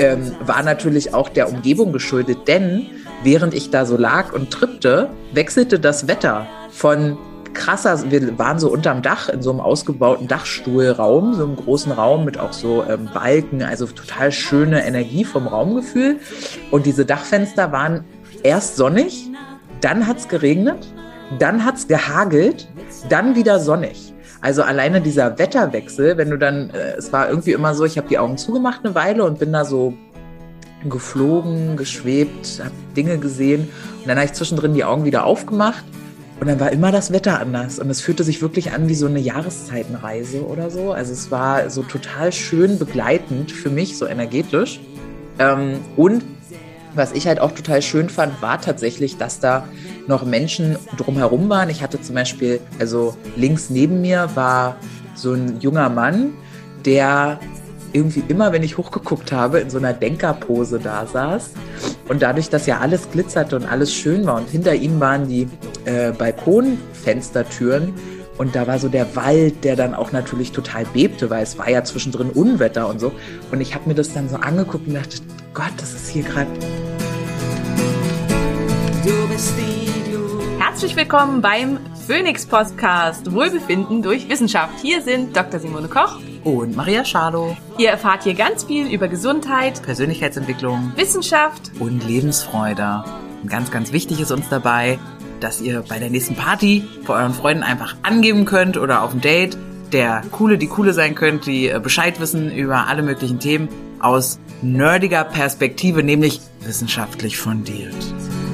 ähm, war natürlich auch der Umgebung geschuldet, denn während ich da so lag und trippte, wechselte das Wetter von krasser, wir waren so unterm Dach in so einem ausgebauten Dachstuhlraum, so einem großen Raum mit auch so ähm, Balken, also total schöne Energie vom Raumgefühl. Und diese Dachfenster waren erst sonnig, dann hat's geregnet, dann hat's gehagelt, dann wieder sonnig. Also alleine dieser Wetterwechsel, wenn du dann, äh, es war irgendwie immer so, ich habe die Augen zugemacht eine Weile und bin da so geflogen, geschwebt, habe Dinge gesehen und dann habe ich zwischendrin die Augen wieder aufgemacht und dann war immer das Wetter anders und es fühlte sich wirklich an wie so eine Jahreszeitenreise oder so. Also es war so total schön begleitend für mich, so energetisch. Ähm, und was ich halt auch total schön fand, war tatsächlich, dass da noch Menschen drumherum waren. Ich hatte zum Beispiel, also links neben mir war so ein junger Mann, der irgendwie immer, wenn ich hochgeguckt habe, in so einer Denkerpose da saß. Und dadurch, dass ja alles glitzerte und alles schön war und hinter ihm waren die äh, Balkonfenstertüren und da war so der Wald, der dann auch natürlich total bebte, weil es war ja zwischendrin Unwetter und so. Und ich habe mir das dann so angeguckt und dachte, Gott, das ist hier gerade. Herzlich willkommen beim Phoenix Podcast Wohlbefinden durch Wissenschaft. Hier sind Dr. Simone Koch und Maria Schalow. Ihr erfahrt hier ganz viel über Gesundheit, Persönlichkeitsentwicklung, Wissenschaft und Lebensfreude. Und ganz, ganz wichtig ist uns dabei, dass ihr bei der nächsten Party vor euren Freunden einfach angeben könnt oder auf dem Date der Coole, die Coole sein könnt, die äh, Bescheid wissen über alle möglichen Themen aus nerdiger Perspektive, nämlich wissenschaftlich fundiert.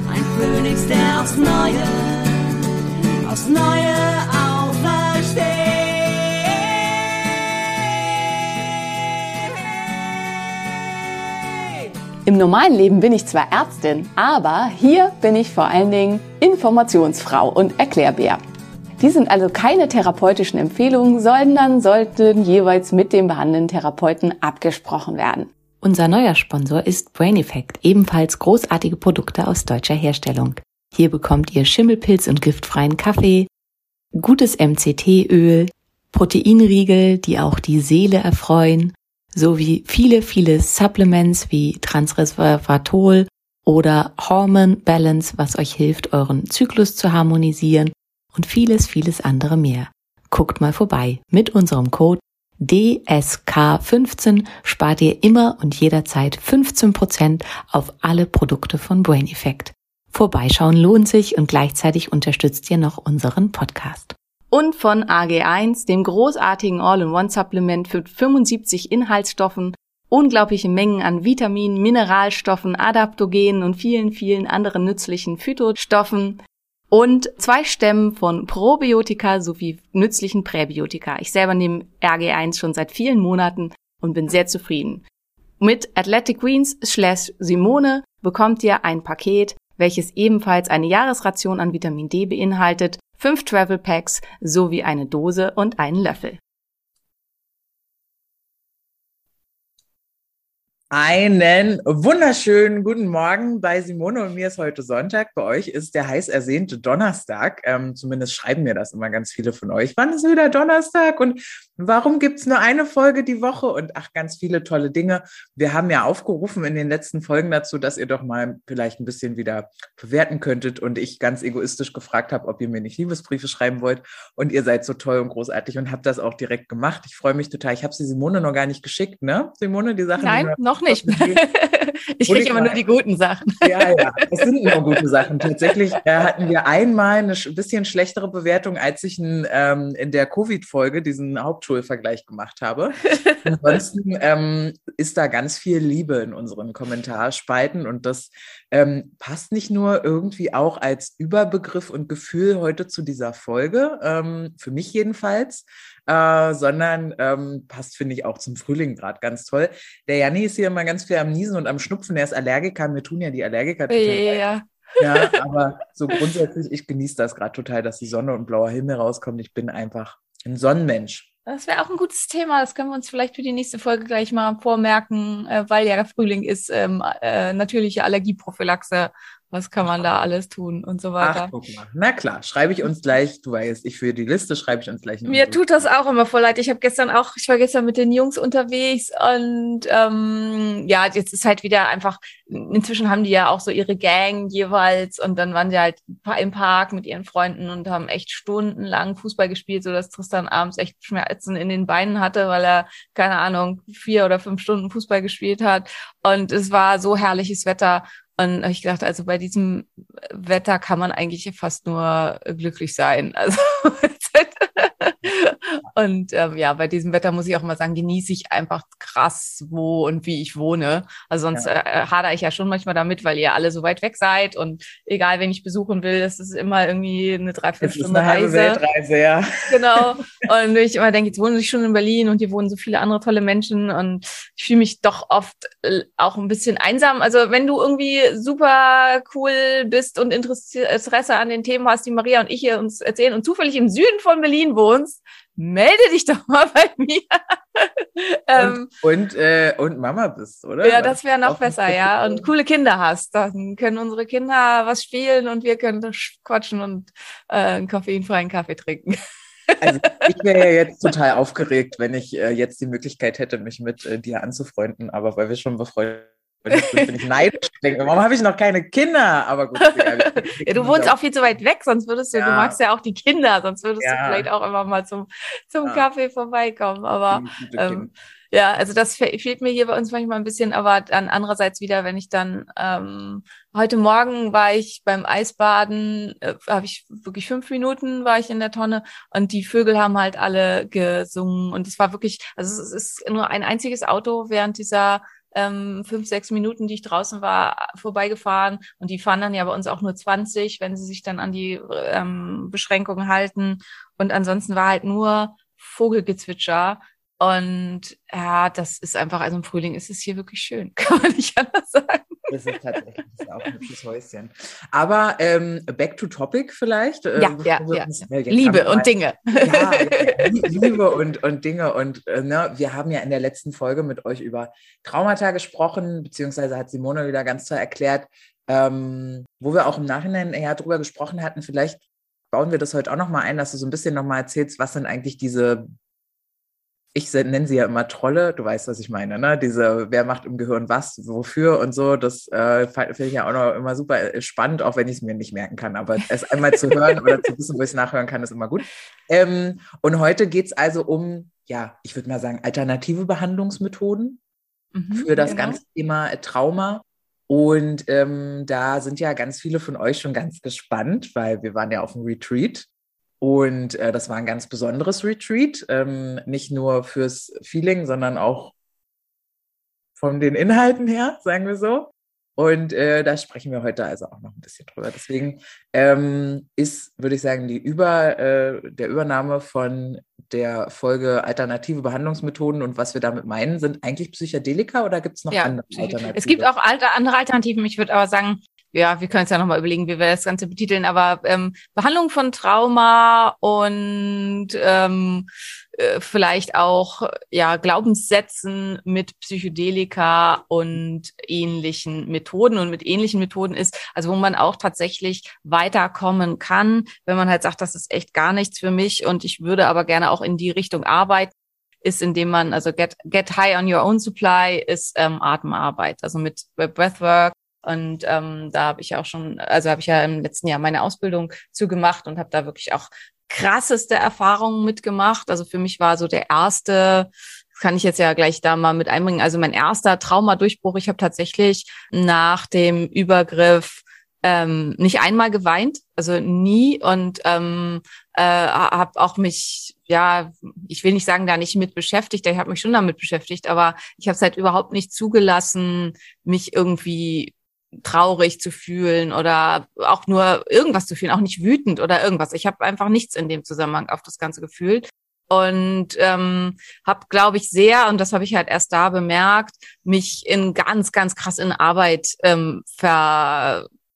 Ein Phönix, der aufs Neue, aufs Neue Im normalen Leben bin ich zwar Ärztin, aber hier bin ich vor allen Dingen Informationsfrau und Erklärbär. Die sind also keine therapeutischen Empfehlungen, sondern sollten jeweils mit dem behandelnden Therapeuten abgesprochen werden. Unser neuer Sponsor ist Brain Effect, ebenfalls großartige Produkte aus deutscher Herstellung. Hier bekommt ihr Schimmelpilz und giftfreien Kaffee, gutes MCT-Öl, Proteinriegel, die auch die Seele erfreuen sowie viele, viele Supplements wie Transresveratrol oder Hormone Balance, was euch hilft, euren Zyklus zu harmonisieren und vieles, vieles andere mehr. Guckt mal vorbei. Mit unserem Code DSK15 spart ihr immer und jederzeit 15% auf alle Produkte von Brain Effect. Vorbeischauen lohnt sich und gleichzeitig unterstützt ihr noch unseren Podcast und von AG1, dem großartigen All-in-One-Supplement für 75 Inhaltsstoffen, unglaubliche Mengen an Vitaminen, Mineralstoffen, Adaptogenen und vielen, vielen anderen nützlichen Phytostoffen und zwei Stämmen von Probiotika sowie nützlichen Präbiotika. Ich selber nehme RG1 schon seit vielen Monaten und bin sehr zufrieden. Mit Athletic Greens slash Simone bekommt ihr ein Paket, welches ebenfalls eine Jahresration an Vitamin D beinhaltet fünf Travel Packs sowie eine Dose und einen Löffel. Einen wunderschönen guten Morgen bei Simone und mir ist heute Sonntag. Bei euch ist der heiß ersehnte Donnerstag. Ähm, zumindest schreiben mir das immer ganz viele von euch. Wann ist wieder Donnerstag und warum gibt's nur eine Folge die Woche? Und ach, ganz viele tolle Dinge. Wir haben ja aufgerufen in den letzten Folgen dazu, dass ihr doch mal vielleicht ein bisschen wieder bewerten könntet und ich ganz egoistisch gefragt habe, ob ihr mir nicht Liebesbriefe schreiben wollt. Und ihr seid so toll und großartig und habt das auch direkt gemacht. Ich freue mich total. Ich habe sie Simone noch gar nicht geschickt, ne? Simone, die Sachen. Nein, noch noch nicht. ich kriege immer nur die guten Sachen. Ja, ja, es sind nur gute Sachen. Tatsächlich äh, hatten wir einmal eine bisschen schlechtere Bewertung, als ich in, ähm, in der Covid-Folge diesen Hauptschulvergleich gemacht habe. Ansonsten ähm, ist da ganz viel Liebe in unseren Kommentarspalten und das ähm, passt nicht nur irgendwie auch als Überbegriff und Gefühl heute zu dieser Folge, ähm, für mich jedenfalls, äh, sondern ähm, passt, finde ich, auch zum Frühling gerade ganz toll. Der Janni ist hier immer ganz viel am Niesen und am Schnupfen. Der ist Allergiker. Mir tun ja die Allergiker total. Ja. ja, aber so grundsätzlich, ich genieße das gerade total, dass die Sonne und blauer Himmel rauskommt. Ich bin einfach ein Sonnenmensch. Das wäre auch ein gutes Thema. Das können wir uns vielleicht für die nächste Folge gleich mal vormerken, äh, weil ja der Frühling ist, ähm, äh, natürliche Allergieprophylaxe was kann man da alles tun und so weiter. Ach, guck mal. Na klar, schreibe ich uns gleich, du weißt, ich für die Liste schreibe ich uns gleich. Mir tut das auch immer voll leid. Ich habe gestern auch, ich war gestern mit den Jungs unterwegs und ähm, ja, jetzt ist halt wieder einfach, inzwischen haben die ja auch so ihre Gang jeweils und dann waren die halt im Park mit ihren Freunden und haben echt stundenlang Fußball gespielt, so dass Tristan abends echt Schmerzen in den Beinen hatte, weil er, keine Ahnung, vier oder fünf Stunden Fußball gespielt hat. Und es war so herrliches Wetter. Und ich gedacht, also bei diesem Wetter kann man eigentlich fast nur glücklich sein. Also und ähm, ja, bei diesem Wetter muss ich auch mal sagen, genieße ich einfach krass, wo und wie ich wohne. Also sonst ja. äh, hader ich ja schon manchmal damit, weil ihr alle so weit weg seid und egal, wen ich besuchen will, das ist immer irgendwie eine Dreiviertelstunde Reise. Weltreise, ja. Genau. Und ich immer denke, jetzt wohne ich schon in Berlin und hier wohnen so viele andere tolle Menschen und ich fühle mich doch oft äh, auch ein bisschen einsam. Also wenn du irgendwie super cool bist und Interesse an den Themen hast, die Maria und ich hier uns erzählen und zufällig im Süden von Berlin wohnst, melde dich doch mal bei mir. ähm, und, äh, und Mama bist, oder? Ja, das wäre noch besser, ja. Und coole Kinder hast. Dann können unsere Kinder was spielen und wir können quatschen und äh, einen koffeinfreien Kaffee trinken. Also ich wäre ja jetzt total aufgeregt, wenn ich äh, jetzt die Möglichkeit hätte, mich mit äh, dir anzufreunden, aber weil wir schon befreundet bin ich neidisch. Denke, warum habe ich noch keine Kinder? Aber gut. ja, du wohnst auch viel zu weit weg, sonst würdest du, ja. du magst ja auch die Kinder, sonst würdest ja. du vielleicht auch immer mal zum, zum Kaffee vorbeikommen. Aber ähm, ja, also das fehlt mir hier bei uns manchmal ein bisschen, aber dann andererseits wieder, wenn ich dann ähm, heute Morgen war ich beim Eisbaden, äh, habe ich wirklich fünf Minuten war ich in der Tonne und die Vögel haben halt alle gesungen und es war wirklich, also es ist nur ein einziges Auto während dieser ähm, fünf, sechs Minuten, die ich draußen war, vorbeigefahren. Und die fahren dann ja bei uns auch nur 20, wenn sie sich dann an die ähm, Beschränkungen halten. Und ansonsten war halt nur Vogelgezwitscher. Und ja, das ist einfach, also im Frühling ist es hier wirklich schön, kann man nicht anders sagen. Das ist tatsächlich das ist auch ein hübsches Häuschen. Aber ähm, back to topic vielleicht. Ja, ja, ja. Uns, ja. Liebe und Dinge. Ja, Liebe und, und Dinge. Und äh, ne, wir haben ja in der letzten Folge mit euch über Traumata gesprochen, beziehungsweise hat Simone wieder ganz toll erklärt, ähm, wo wir auch im Nachhinein eher drüber gesprochen hatten. Vielleicht bauen wir das heute auch nochmal ein, dass du so ein bisschen nochmal erzählst, was sind eigentlich diese ich nenne sie ja immer Trolle, du weißt, was ich meine, ne? Diese, wer macht im Gehirn was, wofür und so, das äh, finde ich ja auch noch immer super äh, spannend, auch wenn ich es mir nicht merken kann. Aber es einmal zu hören oder zu wissen, wo ich es nachhören kann, ist immer gut. Ähm, und heute geht es also um, ja, ich würde mal sagen, alternative Behandlungsmethoden mhm, für das genau. ganze Thema äh, Trauma. Und ähm, da sind ja ganz viele von euch schon ganz gespannt, weil wir waren ja auf dem Retreat und äh, das war ein ganz besonderes Retreat, ähm, nicht nur fürs Feeling, sondern auch von den Inhalten her, sagen wir so. Und äh, da sprechen wir heute also auch noch ein bisschen drüber. Deswegen ähm, ist, würde ich sagen, die Über, äh, der Übernahme von der Folge alternative Behandlungsmethoden und was wir damit meinen, sind eigentlich Psychedelika oder gibt es noch ja, andere Alternativen? Es gibt auch andere Alternativen. Ich würde aber sagen, ja, wir können uns ja nochmal überlegen, wie wir das Ganze betiteln, aber ähm, Behandlung von Trauma und ähm, äh, vielleicht auch ja Glaubenssätzen mit Psychedelika und ähnlichen Methoden. Und mit ähnlichen Methoden ist, also wo man auch tatsächlich weiterkommen kann, wenn man halt sagt, das ist echt gar nichts für mich und ich würde aber gerne auch in die Richtung arbeiten ist, indem man, also get, get high on your own supply ist ähm, Atemarbeit, also mit Breathwork und ähm, da habe ich auch schon, also habe ich ja im letzten Jahr meine Ausbildung zugemacht und habe da wirklich auch krasseste Erfahrungen mitgemacht. Also für mich war so der erste, kann ich jetzt ja gleich da mal mit einbringen, also mein erster Traumadurchbruch. Ich habe tatsächlich nach dem Übergriff ähm, nicht einmal geweint, also nie und ähm, äh, habe auch mich, ja, ich will nicht sagen, da nicht mit beschäftigt, ich habe mich schon damit beschäftigt, aber ich habe es halt überhaupt nicht zugelassen, mich irgendwie traurig zu fühlen oder auch nur irgendwas zu fühlen, auch nicht wütend oder irgendwas. Ich habe einfach nichts in dem Zusammenhang auf das Ganze gefühlt und ähm, habe, glaube ich, sehr, und das habe ich halt erst da bemerkt, mich in ganz, ganz krass in Arbeit ähm,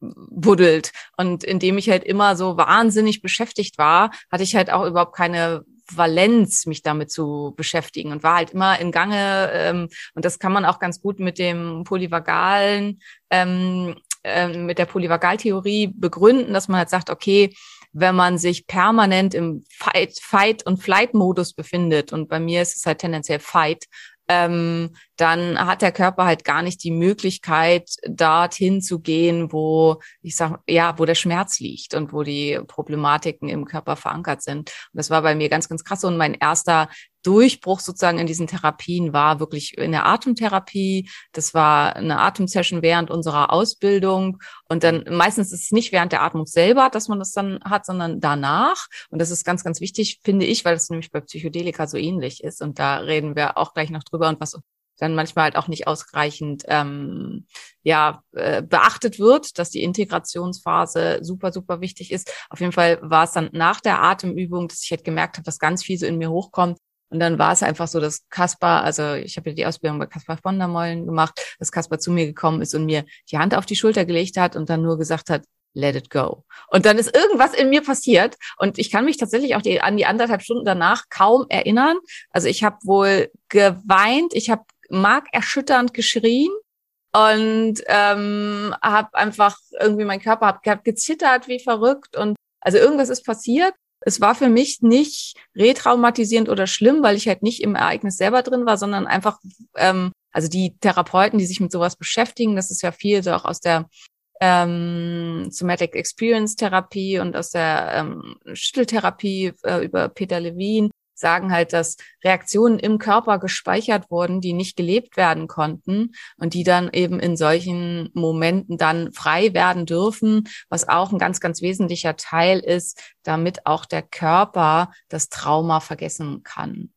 verbuddelt. Und indem ich halt immer so wahnsinnig beschäftigt war, hatte ich halt auch überhaupt keine Valenz, mich damit zu beschäftigen und war halt immer in Gange. Ähm, und das kann man auch ganz gut mit dem polyvagalen ähm, äh, mit der Polyvagaltheorie begründen, dass man halt sagt, okay, wenn man sich permanent im Fight, Fight und Flight-Modus befindet, und bei mir ist es halt tendenziell Fight, ähm, dann hat der Körper halt gar nicht die Möglichkeit, dorthin zu gehen, wo ich sag, ja, wo der Schmerz liegt und wo die Problematiken im Körper verankert sind. Und das war bei mir ganz, ganz krass. Und mein erster Durchbruch sozusagen in diesen Therapien war wirklich in der Atemtherapie. Das war eine Atemsession während unserer Ausbildung. Und dann meistens ist es nicht während der Atmung selber, dass man das dann hat, sondern danach. Und das ist ganz, ganz wichtig, finde ich, weil das nämlich bei Psychedelika so ähnlich ist. Und da reden wir auch gleich noch drüber und was dann manchmal halt auch nicht ausreichend ähm, ja äh, beachtet wird, dass die Integrationsphase super super wichtig ist. Auf jeden Fall war es dann nach der Atemübung, dass ich halt gemerkt habe, dass ganz viel so in mir hochkommt und dann war es einfach so, dass Kaspar, also ich habe ja die Ausbildung bei Kaspar von der Mollen gemacht, dass Kaspar zu mir gekommen ist und mir die Hand auf die Schulter gelegt hat und dann nur gesagt hat, let it go. Und dann ist irgendwas in mir passiert und ich kann mich tatsächlich auch die, an die anderthalb Stunden danach kaum erinnern. Also ich habe wohl geweint, ich habe markerschütternd geschrien und ähm, habe einfach irgendwie mein Körper hab, hab gezittert wie verrückt und also irgendwas ist passiert. Es war für mich nicht retraumatisierend oder schlimm, weil ich halt nicht im Ereignis selber drin war, sondern einfach, ähm, also die Therapeuten, die sich mit sowas beschäftigen, das ist ja viel so auch aus der ähm, Somatic Experience Therapie und aus der ähm, Schütteltherapie äh, über Peter Levine, sagen halt, dass Reaktionen im Körper gespeichert wurden, die nicht gelebt werden konnten und die dann eben in solchen Momenten dann frei werden dürfen, was auch ein ganz, ganz wesentlicher Teil ist, damit auch der Körper das Trauma vergessen kann.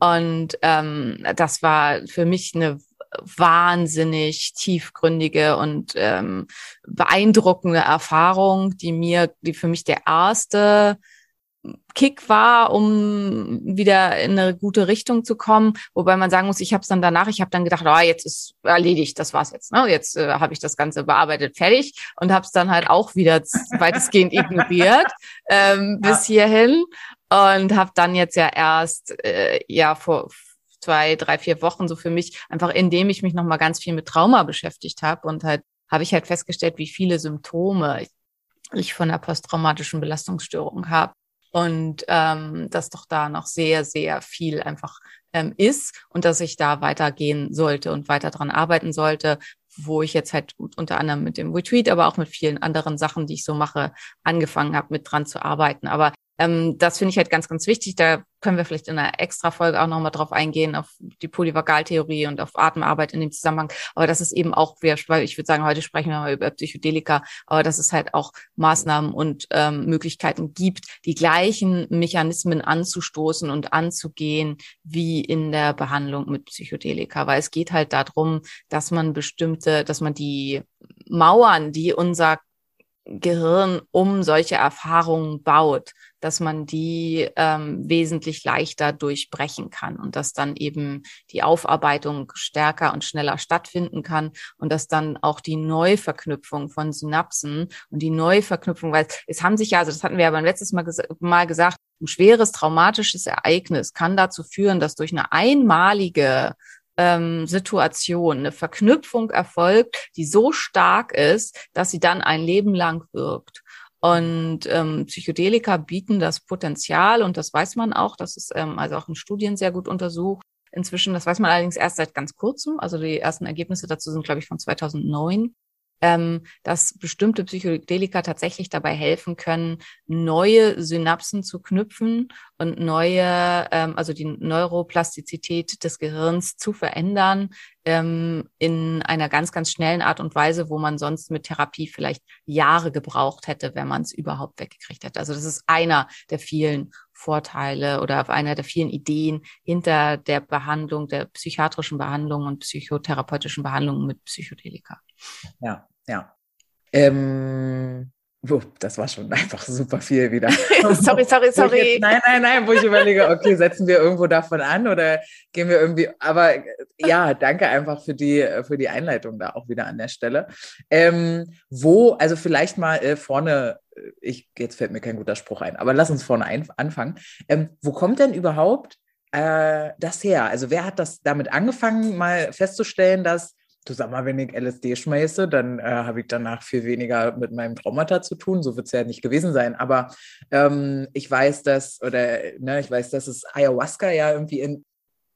Und ähm, das war für mich eine wahnsinnig tiefgründige und ähm, beeindruckende Erfahrung, die mir, die für mich der erste Kick war, um wieder in eine gute Richtung zu kommen. Wobei man sagen muss, ich habe es dann danach, ich habe dann gedacht, oh, jetzt ist erledigt, das war's jetzt. Ne? Jetzt äh, habe ich das Ganze bearbeitet, fertig und habe es dann halt auch wieder weitestgehend ignoriert ähm, ja. bis hierhin und habe dann jetzt ja erst äh, ja vor zwei, drei, vier Wochen so für mich einfach, indem ich mich nochmal ganz viel mit Trauma beschäftigt habe und halt habe ich halt festgestellt, wie viele Symptome ich von der posttraumatischen Belastungsstörung habe und ähm, dass doch da noch sehr, sehr viel einfach ähm, ist und dass ich da weitergehen sollte und weiter dran arbeiten sollte, wo ich jetzt halt unter anderem mit dem Retweet, aber auch mit vielen anderen Sachen, die ich so mache, angefangen habe, mit dran zu arbeiten. Aber ähm, das finde ich halt ganz, ganz wichtig. Da können wir vielleicht in einer extra Folge auch nochmal drauf eingehen, auf die Polyvagaltheorie und auf Atemarbeit in dem Zusammenhang. Aber das ist eben auch, weil ich würde sagen, heute sprechen wir mal über Psychedelika, aber dass es halt auch Maßnahmen und ähm, Möglichkeiten gibt, die gleichen Mechanismen anzustoßen und anzugehen wie in der Behandlung mit Psychedelika. Weil es geht halt darum, dass man bestimmte, dass man die Mauern, die unser Gehirn um solche Erfahrungen baut, dass man die ähm, wesentlich leichter durchbrechen kann und dass dann eben die Aufarbeitung stärker und schneller stattfinden kann und dass dann auch die Neuverknüpfung von Synapsen und die Neuverknüpfung, weil es haben sich ja, also das hatten wir ja beim letztes Mal, ges mal gesagt, ein schweres traumatisches Ereignis kann dazu führen, dass durch eine einmalige ähm, Situation eine Verknüpfung erfolgt, die so stark ist, dass sie dann ein Leben lang wirkt. Und ähm, Psychedelika bieten das Potenzial, und das weiß man auch, das ist ähm, also auch in Studien sehr gut untersucht. Inzwischen, das weiß man allerdings erst seit ganz kurzem, also die ersten Ergebnisse dazu sind, glaube ich, von 2009 ähm, dass bestimmte Psychedelika tatsächlich dabei helfen können, neue Synapsen zu knüpfen und neue, ähm, also die Neuroplastizität des Gehirns zu verändern ähm, in einer ganz, ganz schnellen Art und Weise, wo man sonst mit Therapie vielleicht Jahre gebraucht hätte, wenn man es überhaupt weggekriegt hätte. Also das ist einer der vielen Vorteile oder einer der vielen Ideen hinter der Behandlung, der psychiatrischen Behandlung und psychotherapeutischen Behandlung mit Psychedelika. Ja, ja. Ähm, das war schon einfach super viel wieder. sorry, sorry, sorry. Jetzt, nein, nein, nein, wo ich überlege, okay, setzen wir irgendwo davon an oder gehen wir irgendwie, aber ja, danke einfach für die, für die Einleitung da auch wieder an der Stelle. Ähm, wo, also vielleicht mal äh, vorne, äh, ich, jetzt fällt mir kein guter Spruch ein, aber lass uns vorne ein, anfangen. Ähm, wo kommt denn überhaupt äh, das her? Also wer hat das damit angefangen, mal festzustellen, dass Du sag mal, wenn ich LSD schmeiße, dann äh, habe ich danach viel weniger mit meinem Traumata zu tun. So wird es ja nicht gewesen sein. Aber ähm, ich weiß, dass, oder ne, ich weiß, dass es Ayahuasca ja irgendwie in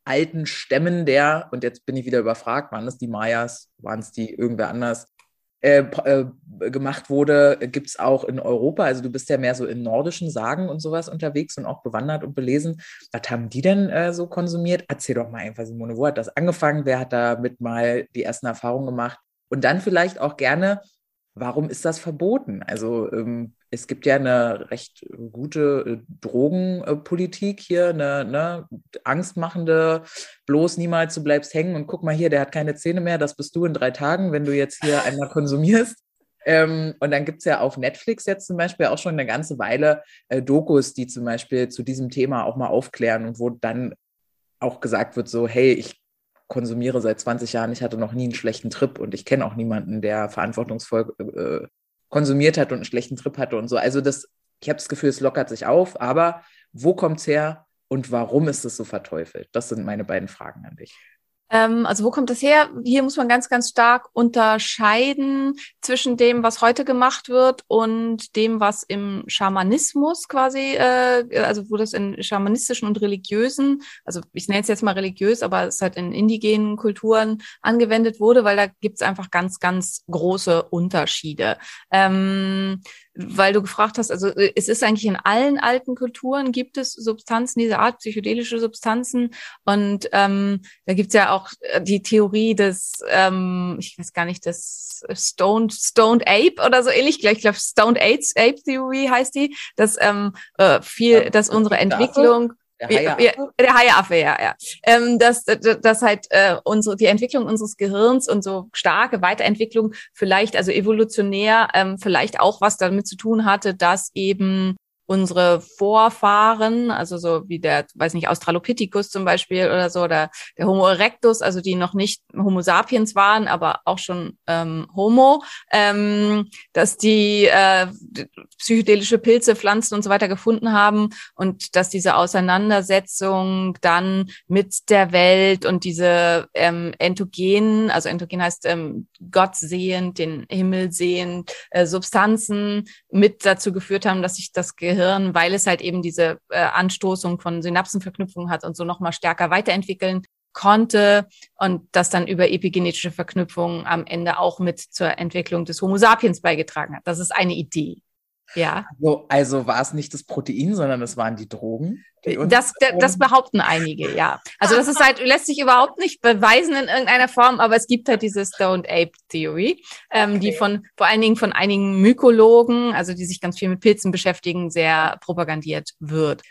alten Stämmen der, und jetzt bin ich wieder überfragt, waren es die Mayas, waren es die irgendwer anders, äh, äh, gemacht wurde, gibt es auch in Europa. Also du bist ja mehr so in nordischen Sagen und sowas unterwegs und auch bewandert und belesen. Was haben die denn äh, so konsumiert? Erzähl doch mal einfach, Simone, wo hat das angefangen? Wer hat damit mal die ersten Erfahrungen gemacht? Und dann vielleicht auch gerne, warum ist das verboten? Also ähm, es gibt ja eine recht gute äh, Drogenpolitik hier, eine ne, angstmachende, bloß niemals du bleibst hängen und guck mal hier, der hat keine Zähne mehr, das bist du in drei Tagen, wenn du jetzt hier einmal konsumierst. Ähm, und dann gibt es ja auf Netflix jetzt zum Beispiel auch schon eine ganze Weile äh, Dokus, die zum Beispiel zu diesem Thema auch mal aufklären und wo dann auch gesagt wird, so, hey, ich konsumiere seit 20 Jahren, ich hatte noch nie einen schlechten Trip und ich kenne auch niemanden, der verantwortungsvoll äh, konsumiert hat und einen schlechten Trip hatte und so. Also das, ich habe das Gefühl, es lockert sich auf, aber wo kommt es her und warum ist es so verteufelt? Das sind meine beiden Fragen an dich. Ähm, also wo kommt das her? Hier muss man ganz, ganz stark unterscheiden zwischen dem, was heute gemacht wird und dem, was im Schamanismus quasi, äh, also wo das in schamanistischen und religiösen, also ich nenne es jetzt mal religiös, aber es halt in indigenen Kulturen angewendet wurde, weil da gibt es einfach ganz, ganz große Unterschiede. Ähm, weil du gefragt hast, also äh, es ist eigentlich in allen alten Kulturen gibt es Substanzen dieser Art, psychedelische Substanzen. Und ähm, da gibt's ja auch äh, die Theorie des, ähm, ich weiß gar nicht, des Stoned, Stoned Ape oder so ähnlich, ich glaube Stoned Ape, Ape Theory heißt die, dass ähm, äh, viel, dass unsere Entwicklung der Haiaffe? Ja, der Haiaffe, ja, ja. Ähm, dass, dass halt äh, unsere, die Entwicklung unseres Gehirns und so starke Weiterentwicklung vielleicht, also evolutionär, ähm, vielleicht auch was damit zu tun hatte, dass eben unsere Vorfahren, also so wie der, weiß nicht, Australopithecus zum Beispiel oder so, oder der Homo erectus, also die noch nicht Homo sapiens waren, aber auch schon ähm, Homo, ähm, dass die äh, psychedelische Pilze, Pflanzen und so weiter gefunden haben und dass diese Auseinandersetzung dann mit der Welt und diese ähm, Entogenen, also Entogen heißt ähm, Gott sehend, den Himmel sehend, äh, Substanzen mit dazu geführt haben, dass sich das Gehirn Gehirn, weil es halt eben diese äh, Anstoßung von Synapsenverknüpfungen hat und so nochmal stärker weiterentwickeln konnte und das dann über epigenetische Verknüpfungen am Ende auch mit zur Entwicklung des Homo sapiens beigetragen hat. Das ist eine Idee. Ja. Also, also war es nicht das Protein, sondern es waren die Drogen. Die das, das behaupten einige, ja. Also das ist halt, lässt sich überhaupt nicht beweisen in irgendeiner Form, aber es gibt halt diese Stoned Ape Theory, ähm, okay. die von vor allen Dingen von einigen Mykologen, also die sich ganz viel mit Pilzen beschäftigen, sehr propagandiert wird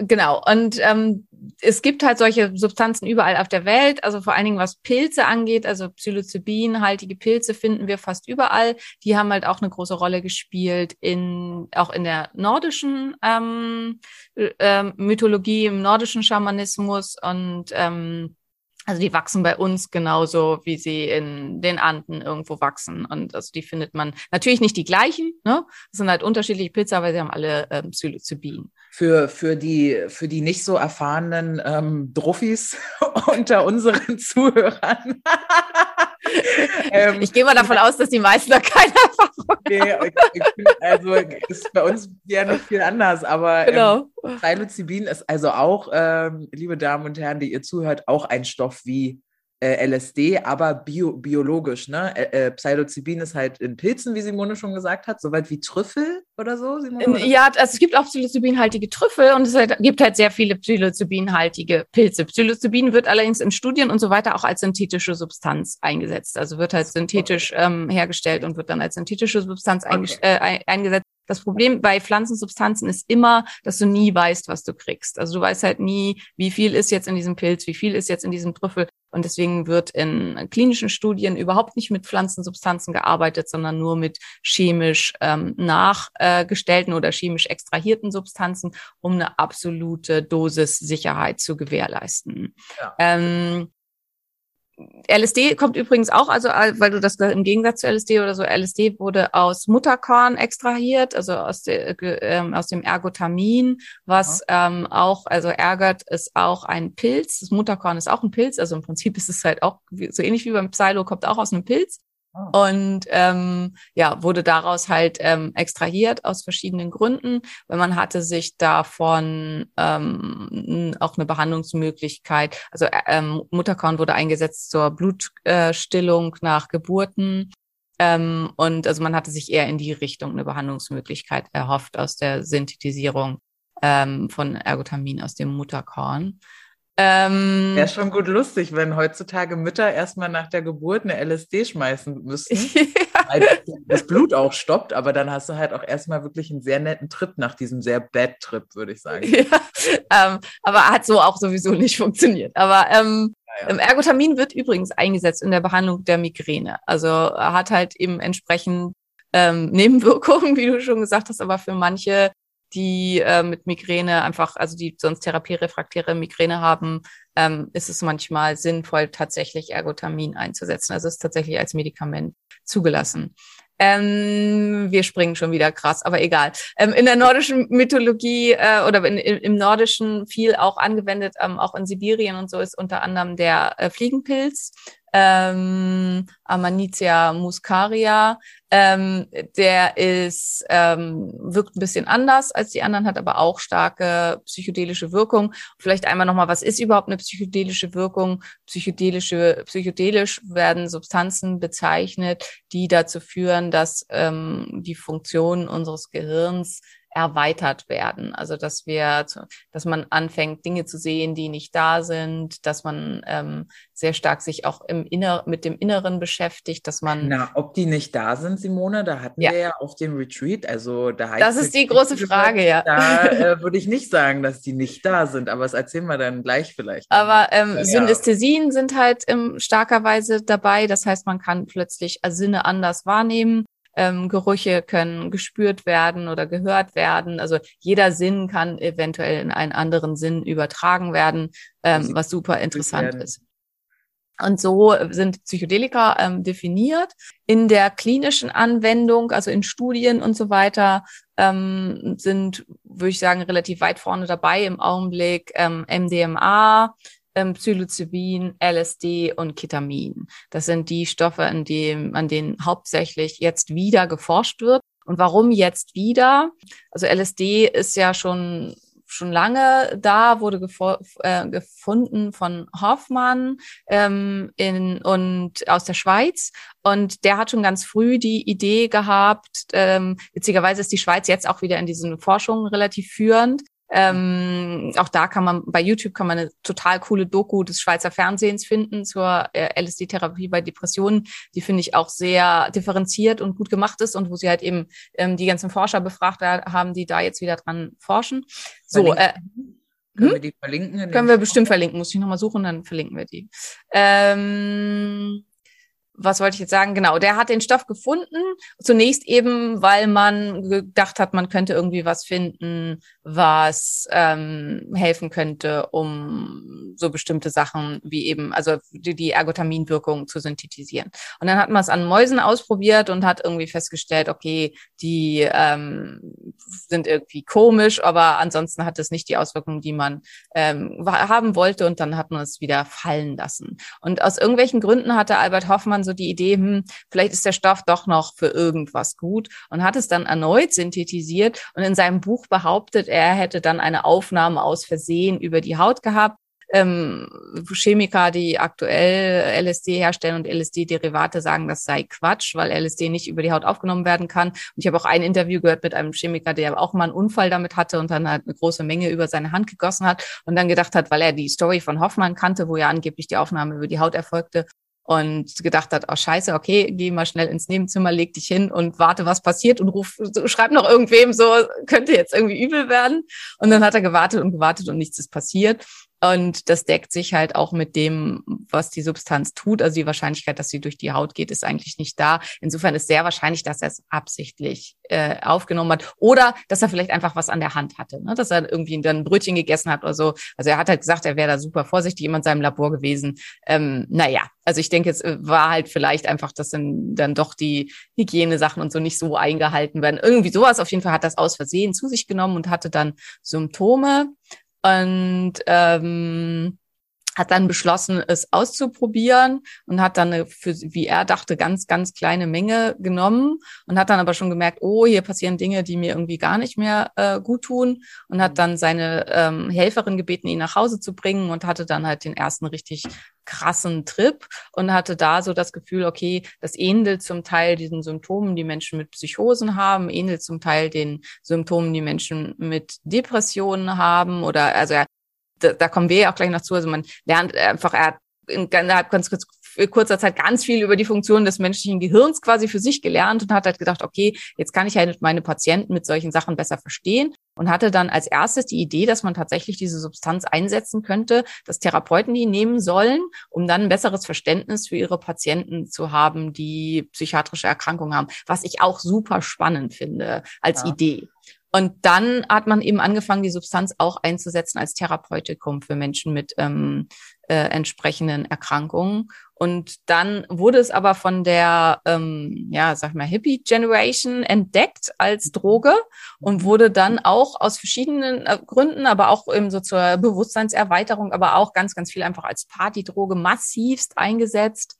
genau. Und ähm, es gibt halt solche Substanzen überall auf der Welt, also vor allen Dingen was Pilze angeht, also Psilocybin-haltige Pilze finden wir fast überall. Die haben halt auch eine große Rolle gespielt in auch in der nordischen ähm, äh, Mythologie, im nordischen Schamanismus und ähm, also die wachsen bei uns genauso, wie sie in den Anden irgendwo wachsen. Und also die findet man natürlich nicht die gleichen, ne? Das sind halt unterschiedliche Pilze, aber sie haben alle ähm, Psilocybin. Für, für, die, für die nicht so erfahrenen ähm, Druffis unter unseren Zuhörern. ähm, ich gehe mal davon aus, dass die meisten da keine Erfahrung nee, ich, ich, also ist bei uns ja nicht viel anders, aber ähm, genau. ähm, Psilocybin ist also auch, ähm, liebe Damen und Herren, die ihr zuhört, auch ein Stoff wie äh, LSD, aber bio, biologisch. Ne? Äh, Psilocybin ist halt in Pilzen, wie Simone schon gesagt hat, soweit wie Trüffel oder so. Simone, ja, also es gibt auch Psilocybinhaltige Trüffel und es gibt halt sehr viele Psilocybinhaltige Pilze. Psilocybin wird allerdings in Studien und so weiter auch als synthetische Substanz eingesetzt. Also wird halt synthetisch ähm, hergestellt und wird dann als synthetische Substanz okay. äh, eingesetzt. Das Problem bei Pflanzensubstanzen ist immer, dass du nie weißt, was du kriegst. Also du weißt halt nie, wie viel ist jetzt in diesem Pilz, wie viel ist jetzt in diesem Trüffel. Und deswegen wird in klinischen Studien überhaupt nicht mit Pflanzensubstanzen gearbeitet, sondern nur mit chemisch ähm, nachgestellten oder chemisch extrahierten Substanzen, um eine absolute Dosissicherheit zu gewährleisten. Ja. Ähm, LSD kommt übrigens auch, also weil du das im Gegensatz zu LSD oder so, LSD wurde aus Mutterkorn extrahiert, also aus, de, ähm, aus dem Ergotamin, was ja. ähm, auch, also Ergot ist auch ein Pilz, das Mutterkorn ist auch ein Pilz, also im Prinzip ist es halt auch so ähnlich wie beim Psylo, kommt auch aus einem Pilz. Ah. Und ähm, ja, wurde daraus halt ähm, extrahiert aus verschiedenen Gründen, weil man hatte sich davon ähm, auch eine Behandlungsmöglichkeit. Also äh, ähm, Mutterkorn wurde eingesetzt zur Blutstillung äh, nach Geburten. Ähm, und also man hatte sich eher in die Richtung eine Behandlungsmöglichkeit erhofft aus der Synthetisierung ähm, von Ergotamin aus dem Mutterkorn. Ähm, Wäre schon gut lustig, wenn heutzutage Mütter erstmal nach der Geburt eine LSD schmeißen müssten, weil das Blut auch stoppt, aber dann hast du halt auch erstmal wirklich einen sehr netten Trip nach diesem sehr Bad Trip, würde ich sagen. Ja, ähm, aber hat so auch sowieso nicht funktioniert. Aber ähm, ja, ja. Ergotamin wird übrigens eingesetzt in der Behandlung der Migräne. Also hat halt eben entsprechend ähm, Nebenwirkungen, wie du schon gesagt hast, aber für manche die äh, mit Migräne einfach, also die sonst therapierefraktäre Migräne haben, ähm, ist es manchmal sinnvoll, tatsächlich Ergotamin einzusetzen. Also es ist tatsächlich als Medikament zugelassen. Ähm, wir springen schon wieder krass, aber egal. Ähm, in der nordischen Mythologie äh, oder in, im Nordischen viel auch angewendet, ähm, auch in Sibirien und so ist unter anderem der äh, Fliegenpilz ähm, Amanita muscaria. Ähm, der ist, ähm, wirkt ein bisschen anders als die anderen, hat aber auch starke psychedelische Wirkung. Vielleicht einmal nochmal, was ist überhaupt eine psychedelische Wirkung? Psychedelische, psychedelisch werden Substanzen bezeichnet, die dazu führen, dass ähm, die Funktionen unseres Gehirns erweitert werden. Also dass wir, dass man anfängt, Dinge zu sehen, die nicht da sind, dass man ähm, sehr stark sich auch im Inner mit dem Inneren beschäftigt, dass man. Na, ob die nicht da sind, Simone, da hatten ja. wir ja auf dem Retreat. Also da heißt Das ist die große Frage, ja. Da äh, würde ich nicht sagen, dass die nicht da sind, aber das erzählen wir dann gleich vielleicht. Aber ähm, ja. Synästhesien sind halt ähm, starkerweise dabei. Das heißt, man kann plötzlich Sinne anders wahrnehmen ähm, Gerüche können gespürt werden oder gehört werden. Also jeder Sinn kann eventuell in einen anderen Sinn übertragen werden, ähm, was super interessant ist. Und so sind Psychedelika ähm, definiert. In der klinischen Anwendung, also in Studien und so weiter, ähm, sind, würde ich sagen, relativ weit vorne dabei im Augenblick ähm, MDMA, ähm, Psilocybin, LSD und Ketamin. Das sind die Stoffe, an, dem, an denen hauptsächlich jetzt wieder geforscht wird. Und warum jetzt wieder? Also LSD ist ja schon schon lange da, wurde äh, gefunden von Hoffmann ähm, in, und aus der Schweiz. Und der hat schon ganz früh die Idee gehabt, ähm, witzigerweise ist die Schweiz jetzt auch wieder in diesen Forschungen relativ führend, ähm, auch da kann man bei YouTube kann man eine total coole Doku des Schweizer Fernsehens finden zur äh, LSD-Therapie bei Depressionen, die finde ich auch sehr differenziert und gut gemacht ist und wo sie halt eben ähm, die ganzen Forscher befragt haben, die da jetzt wieder dran forschen. So, äh, können hm? wir die verlinken? Können wir bestimmt verlinken. Muss ich nochmal suchen, dann verlinken wir die. Ähm, was wollte ich jetzt sagen? Genau, der hat den Stoff gefunden. Zunächst eben, weil man gedacht hat, man könnte irgendwie was finden, was ähm, helfen könnte, um so bestimmte Sachen wie eben, also die, die Ergotaminwirkung zu synthetisieren. Und dann hat man es an Mäusen ausprobiert und hat irgendwie festgestellt, okay, die ähm, sind irgendwie komisch, aber ansonsten hat es nicht die Auswirkungen, die man ähm, haben wollte. Und dann hat man es wieder fallen lassen. Und aus irgendwelchen Gründen hatte Albert Hoffmann so die Idee, hm, vielleicht ist der Stoff doch noch für irgendwas gut und hat es dann erneut synthetisiert und in seinem Buch behauptet, hätte dann eine Aufnahme aus Versehen über die Haut gehabt ähm, Chemiker, die aktuell LSD herstellen und LSD-Derivate sagen, das sei Quatsch, weil LSD nicht über die Haut aufgenommen werden kann. Und ich habe auch ein Interview gehört mit einem Chemiker, der auch mal einen Unfall damit hatte und dann halt eine große Menge über seine Hand gegossen hat und dann gedacht hat, weil er die Story von Hoffmann kannte, wo ja angeblich die Aufnahme über die Haut erfolgte, und gedacht hat, oh scheiße, okay, geh mal schnell ins Nebenzimmer, leg dich hin und warte, was passiert und ruf, schreib noch irgendwem so, könnte jetzt irgendwie übel werden. Und dann hat er gewartet und gewartet und nichts ist passiert. Und das deckt sich halt auch mit dem, was die Substanz tut. Also die Wahrscheinlichkeit, dass sie durch die Haut geht, ist eigentlich nicht da. Insofern ist sehr wahrscheinlich, dass er es absichtlich äh, aufgenommen hat oder dass er vielleicht einfach was an der Hand hatte, ne? dass er irgendwie dann ein Brötchen gegessen hat oder so. Also er hat halt gesagt, er wäre da super vorsichtig immer in seinem Labor gewesen. Ähm, naja, also ich denke, es äh, war halt vielleicht einfach, dass dann, dann doch die Hygienesachen und so nicht so eingehalten werden. Irgendwie sowas. Auf jeden Fall hat das aus Versehen zu sich genommen und hatte dann Symptome und ähm, hat dann beschlossen, es auszuprobieren und hat dann eine, für, wie er dachte, ganz, ganz kleine Menge genommen und hat dann aber schon gemerkt, oh, hier passieren Dinge, die mir irgendwie gar nicht mehr äh, gut tun und hat dann seine ähm, Helferin gebeten, ihn nach Hause zu bringen und hatte dann halt den ersten richtig krassen Trip und hatte da so das Gefühl, okay, das ähnelt zum Teil diesen Symptomen, die Menschen mit Psychosen haben, ähnelt zum Teil den Symptomen, die Menschen mit Depressionen haben oder also er da, da kommen wir ja auch gleich noch zu. Also man lernt einfach, er hat in ganz, ganz, ganz kurzer Zeit ganz viel über die Funktion des menschlichen Gehirns quasi für sich gelernt und hat halt gedacht, okay, jetzt kann ich halt meine Patienten mit solchen Sachen besser verstehen und hatte dann als erstes die Idee, dass man tatsächlich diese Substanz einsetzen könnte, dass Therapeuten die nehmen sollen, um dann ein besseres Verständnis für ihre Patienten zu haben, die psychiatrische Erkrankungen haben, was ich auch super spannend finde als ja. Idee. Und dann hat man eben angefangen, die Substanz auch einzusetzen als Therapeutikum für Menschen mit ähm, äh, entsprechenden Erkrankungen. Und dann wurde es aber von der, ähm, ja, sag mal, Hippie Generation entdeckt als Droge und wurde dann auch aus verschiedenen äh, Gründen, aber auch eben so zur Bewusstseinserweiterung, aber auch ganz, ganz viel einfach als Partydroge massivst eingesetzt.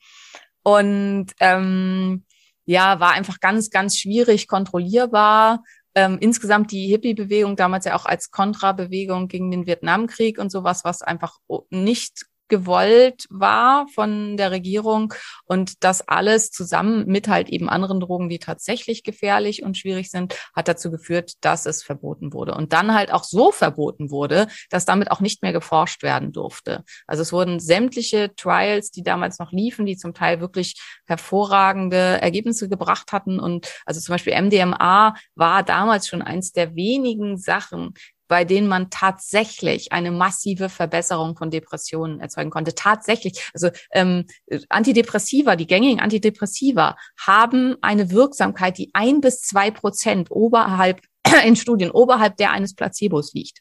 Und ähm, ja, war einfach ganz, ganz schwierig kontrollierbar ähm, insgesamt die Hippie-Bewegung damals ja auch als Kontrabewegung gegen den Vietnamkrieg und sowas, was einfach nicht gewollt war von der Regierung und das alles zusammen mit halt eben anderen Drogen, die tatsächlich gefährlich und schwierig sind, hat dazu geführt, dass es verboten wurde und dann halt auch so verboten wurde, dass damit auch nicht mehr geforscht werden durfte. Also es wurden sämtliche Trials, die damals noch liefen, die zum Teil wirklich hervorragende Ergebnisse gebracht hatten und also zum Beispiel MDMA war damals schon eins der wenigen Sachen, bei denen man tatsächlich eine massive Verbesserung von Depressionen erzeugen konnte. Tatsächlich. Also ähm, Antidepressiva, die gängigen Antidepressiva haben eine Wirksamkeit, die ein bis zwei Prozent oberhalb in Studien oberhalb der eines Placebos liegt.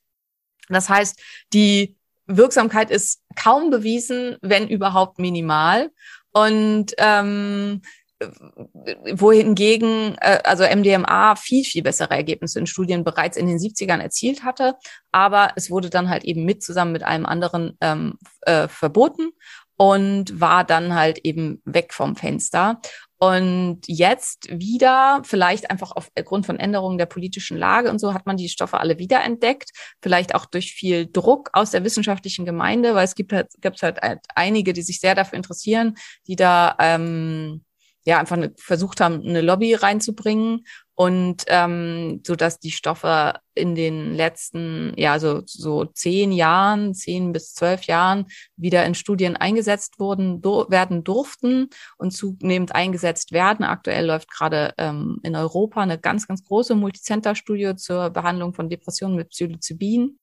Das heißt, die Wirksamkeit ist kaum bewiesen, wenn überhaupt minimal. Und ähm, wohingegen äh, also MDMA viel, viel bessere Ergebnisse in Studien bereits in den 70ern erzielt hatte. Aber es wurde dann halt eben mit zusammen mit allem anderen ähm, äh, verboten und war dann halt eben weg vom Fenster. Und jetzt wieder, vielleicht einfach aufgrund von Änderungen der politischen Lage und so, hat man die Stoffe alle wiederentdeckt. Vielleicht auch durch viel Druck aus der wissenschaftlichen Gemeinde, weil es gibt halt, gibt halt einige, die sich sehr dafür interessieren, die da ähm, ja einfach eine, versucht haben, eine Lobby reinzubringen und ähm, so dass die Stoffe in den letzten ja so so zehn Jahren, zehn bis zwölf Jahren wieder in Studien eingesetzt wurden do, werden durften und zunehmend eingesetzt werden. Aktuell läuft gerade ähm, in Europa eine ganz ganz große Multicenter-Studie zur Behandlung von Depressionen mit Psilocybin.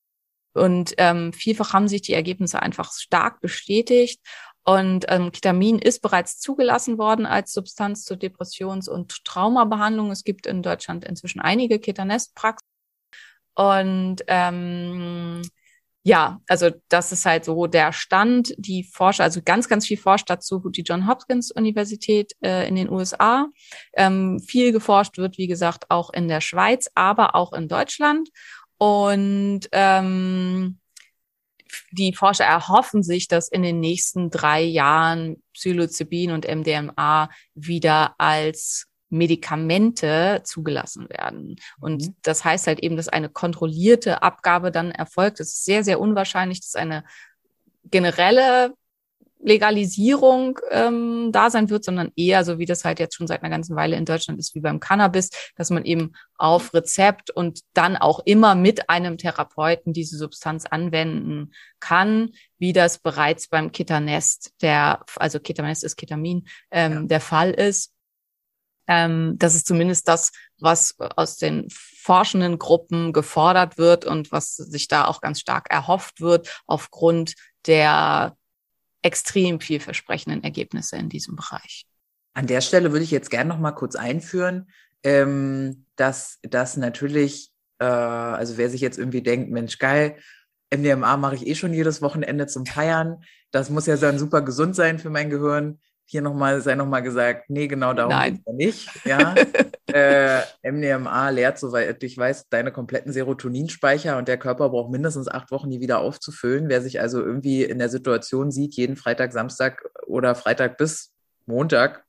Und ähm, vielfach haben sich die Ergebnisse einfach stark bestätigt. Und ähm, Ketamin ist bereits zugelassen worden als Substanz zur Depressions- und Traumabehandlung. Es gibt in Deutschland inzwischen einige Ketanest-Praxen. Und ähm, ja, also das ist halt so der Stand. Die Forscher, also ganz, ganz viel forscht dazu die John Hopkins Universität äh, in den USA. Ähm, viel geforscht wird, wie gesagt, auch in der Schweiz, aber auch in Deutschland. Und ähm, die Forscher erhoffen sich, dass in den nächsten drei Jahren Psilocybin und MDMA wieder als Medikamente zugelassen werden. Und mhm. das heißt halt eben, dass eine kontrollierte Abgabe dann erfolgt. Es ist sehr, sehr unwahrscheinlich, dass eine generelle Legalisierung ähm, da sein wird, sondern eher so wie das halt jetzt schon seit einer ganzen Weile in Deutschland ist, wie beim Cannabis, dass man eben auf Rezept und dann auch immer mit einem Therapeuten diese Substanz anwenden kann, wie das bereits beim Ketanest, der, also Ketanest ist Ketamin, ähm, ja. der Fall ist. Ähm, das ist zumindest das, was aus den forschenden Gruppen gefordert wird und was sich da auch ganz stark erhofft wird aufgrund der extrem vielversprechenden Ergebnisse in diesem Bereich. An der Stelle würde ich jetzt gerne noch mal kurz einführen, ähm, dass das natürlich, äh, also wer sich jetzt irgendwie denkt, Mensch, geil, MDMA mache ich eh schon jedes Wochenende zum Feiern. Das muss ja dann super gesund sein für mein Gehirn. Hier nochmal, sei nochmal gesagt, nee, genau darum geht es nicht. Ja. äh, MDMA lehrt, soweit ich weiß, deine kompletten Serotoninspeicher und der Körper braucht mindestens acht Wochen, die wieder aufzufüllen. Wer sich also irgendwie in der Situation sieht, jeden Freitag, Samstag oder Freitag bis Montag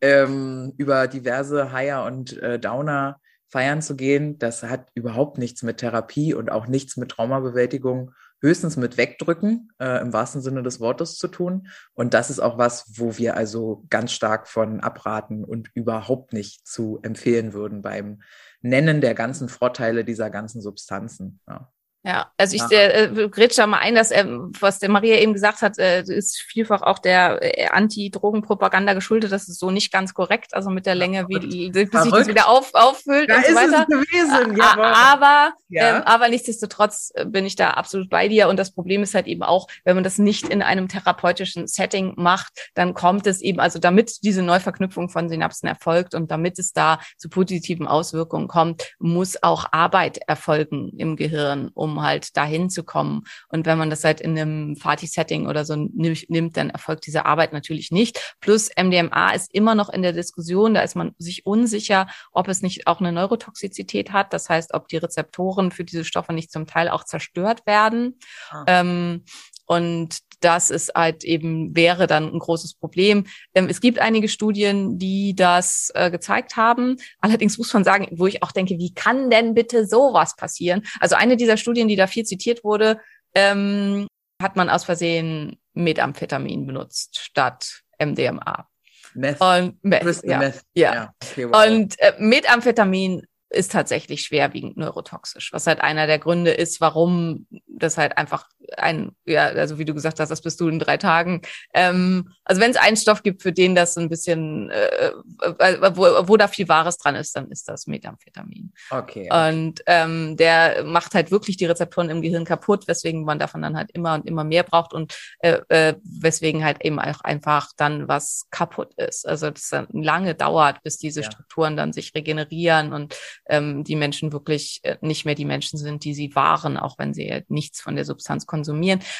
ähm, über diverse Higher und äh, Downer feiern zu gehen, das hat überhaupt nichts mit Therapie und auch nichts mit Traumabewältigung, höchstens mit Wegdrücken äh, im wahrsten Sinne des Wortes zu tun. Und das ist auch was, wo wir also ganz stark von abraten und überhaupt nicht zu empfehlen würden beim Nennen der ganzen Vorteile dieser ganzen Substanzen. Ja. Ja, also ich äh, grätsche da mal ein, dass äh, was der Maria eben gesagt hat, äh, ist vielfach auch der äh, Anti-Drogen-Propaganda geschuldet. Das ist so nicht ganz korrekt, also mit der Länge, wie die, bis sich das wieder auf, auffüllt da und so weiter. Es gewesen. Ja, aber, ja. ähm, aber nichtsdestotrotz äh, bin ich da absolut bei dir. Und das Problem ist halt eben auch, wenn man das nicht in einem therapeutischen Setting macht, dann kommt es eben, also damit diese Neuverknüpfung von Synapsen erfolgt und damit es da zu positiven Auswirkungen kommt, muss auch Arbeit erfolgen im Gehirn, um halt dahin zu kommen. Und wenn man das halt in einem Party-Setting oder so nimmt, dann erfolgt diese Arbeit natürlich nicht. Plus MDMA ist immer noch in der Diskussion, da ist man sich unsicher, ob es nicht auch eine Neurotoxizität hat. Das heißt, ob die Rezeptoren für diese Stoffe nicht zum Teil auch zerstört werden. Ah. Ähm, und das ist halt eben, wäre dann ein großes Problem. Ähm, es gibt einige Studien, die das äh, gezeigt haben. Allerdings muss man sagen, wo ich auch denke, wie kann denn bitte sowas passieren? Also eine dieser Studien, die da viel zitiert wurde, ähm, hat man aus Versehen Methamphetamin benutzt statt MDMA. Meth. Und Meth, ja. Meth. ja. ja. Okay, wow. Und äh, Methamphetamin ist tatsächlich schwerwiegend neurotoxisch, was halt einer der Gründe ist, warum das halt einfach ein, ja, also wie du gesagt hast, das bist du in drei Tagen. Ähm, also wenn es einen Stoff gibt, für den das ein bisschen, äh, äh, wo, wo da viel Wahres dran ist, dann ist das Methamphetamin. Okay. okay. Und ähm, der macht halt wirklich die Rezeptoren im Gehirn kaputt, weswegen man davon dann halt immer und immer mehr braucht und äh, äh, weswegen halt eben auch einfach dann was kaputt ist. Also das dann lange dauert, bis diese ja. Strukturen dann sich regenerieren und ähm, die Menschen wirklich äh, nicht mehr die Menschen sind, die sie waren, auch wenn sie halt nichts von der Substanz konsumieren.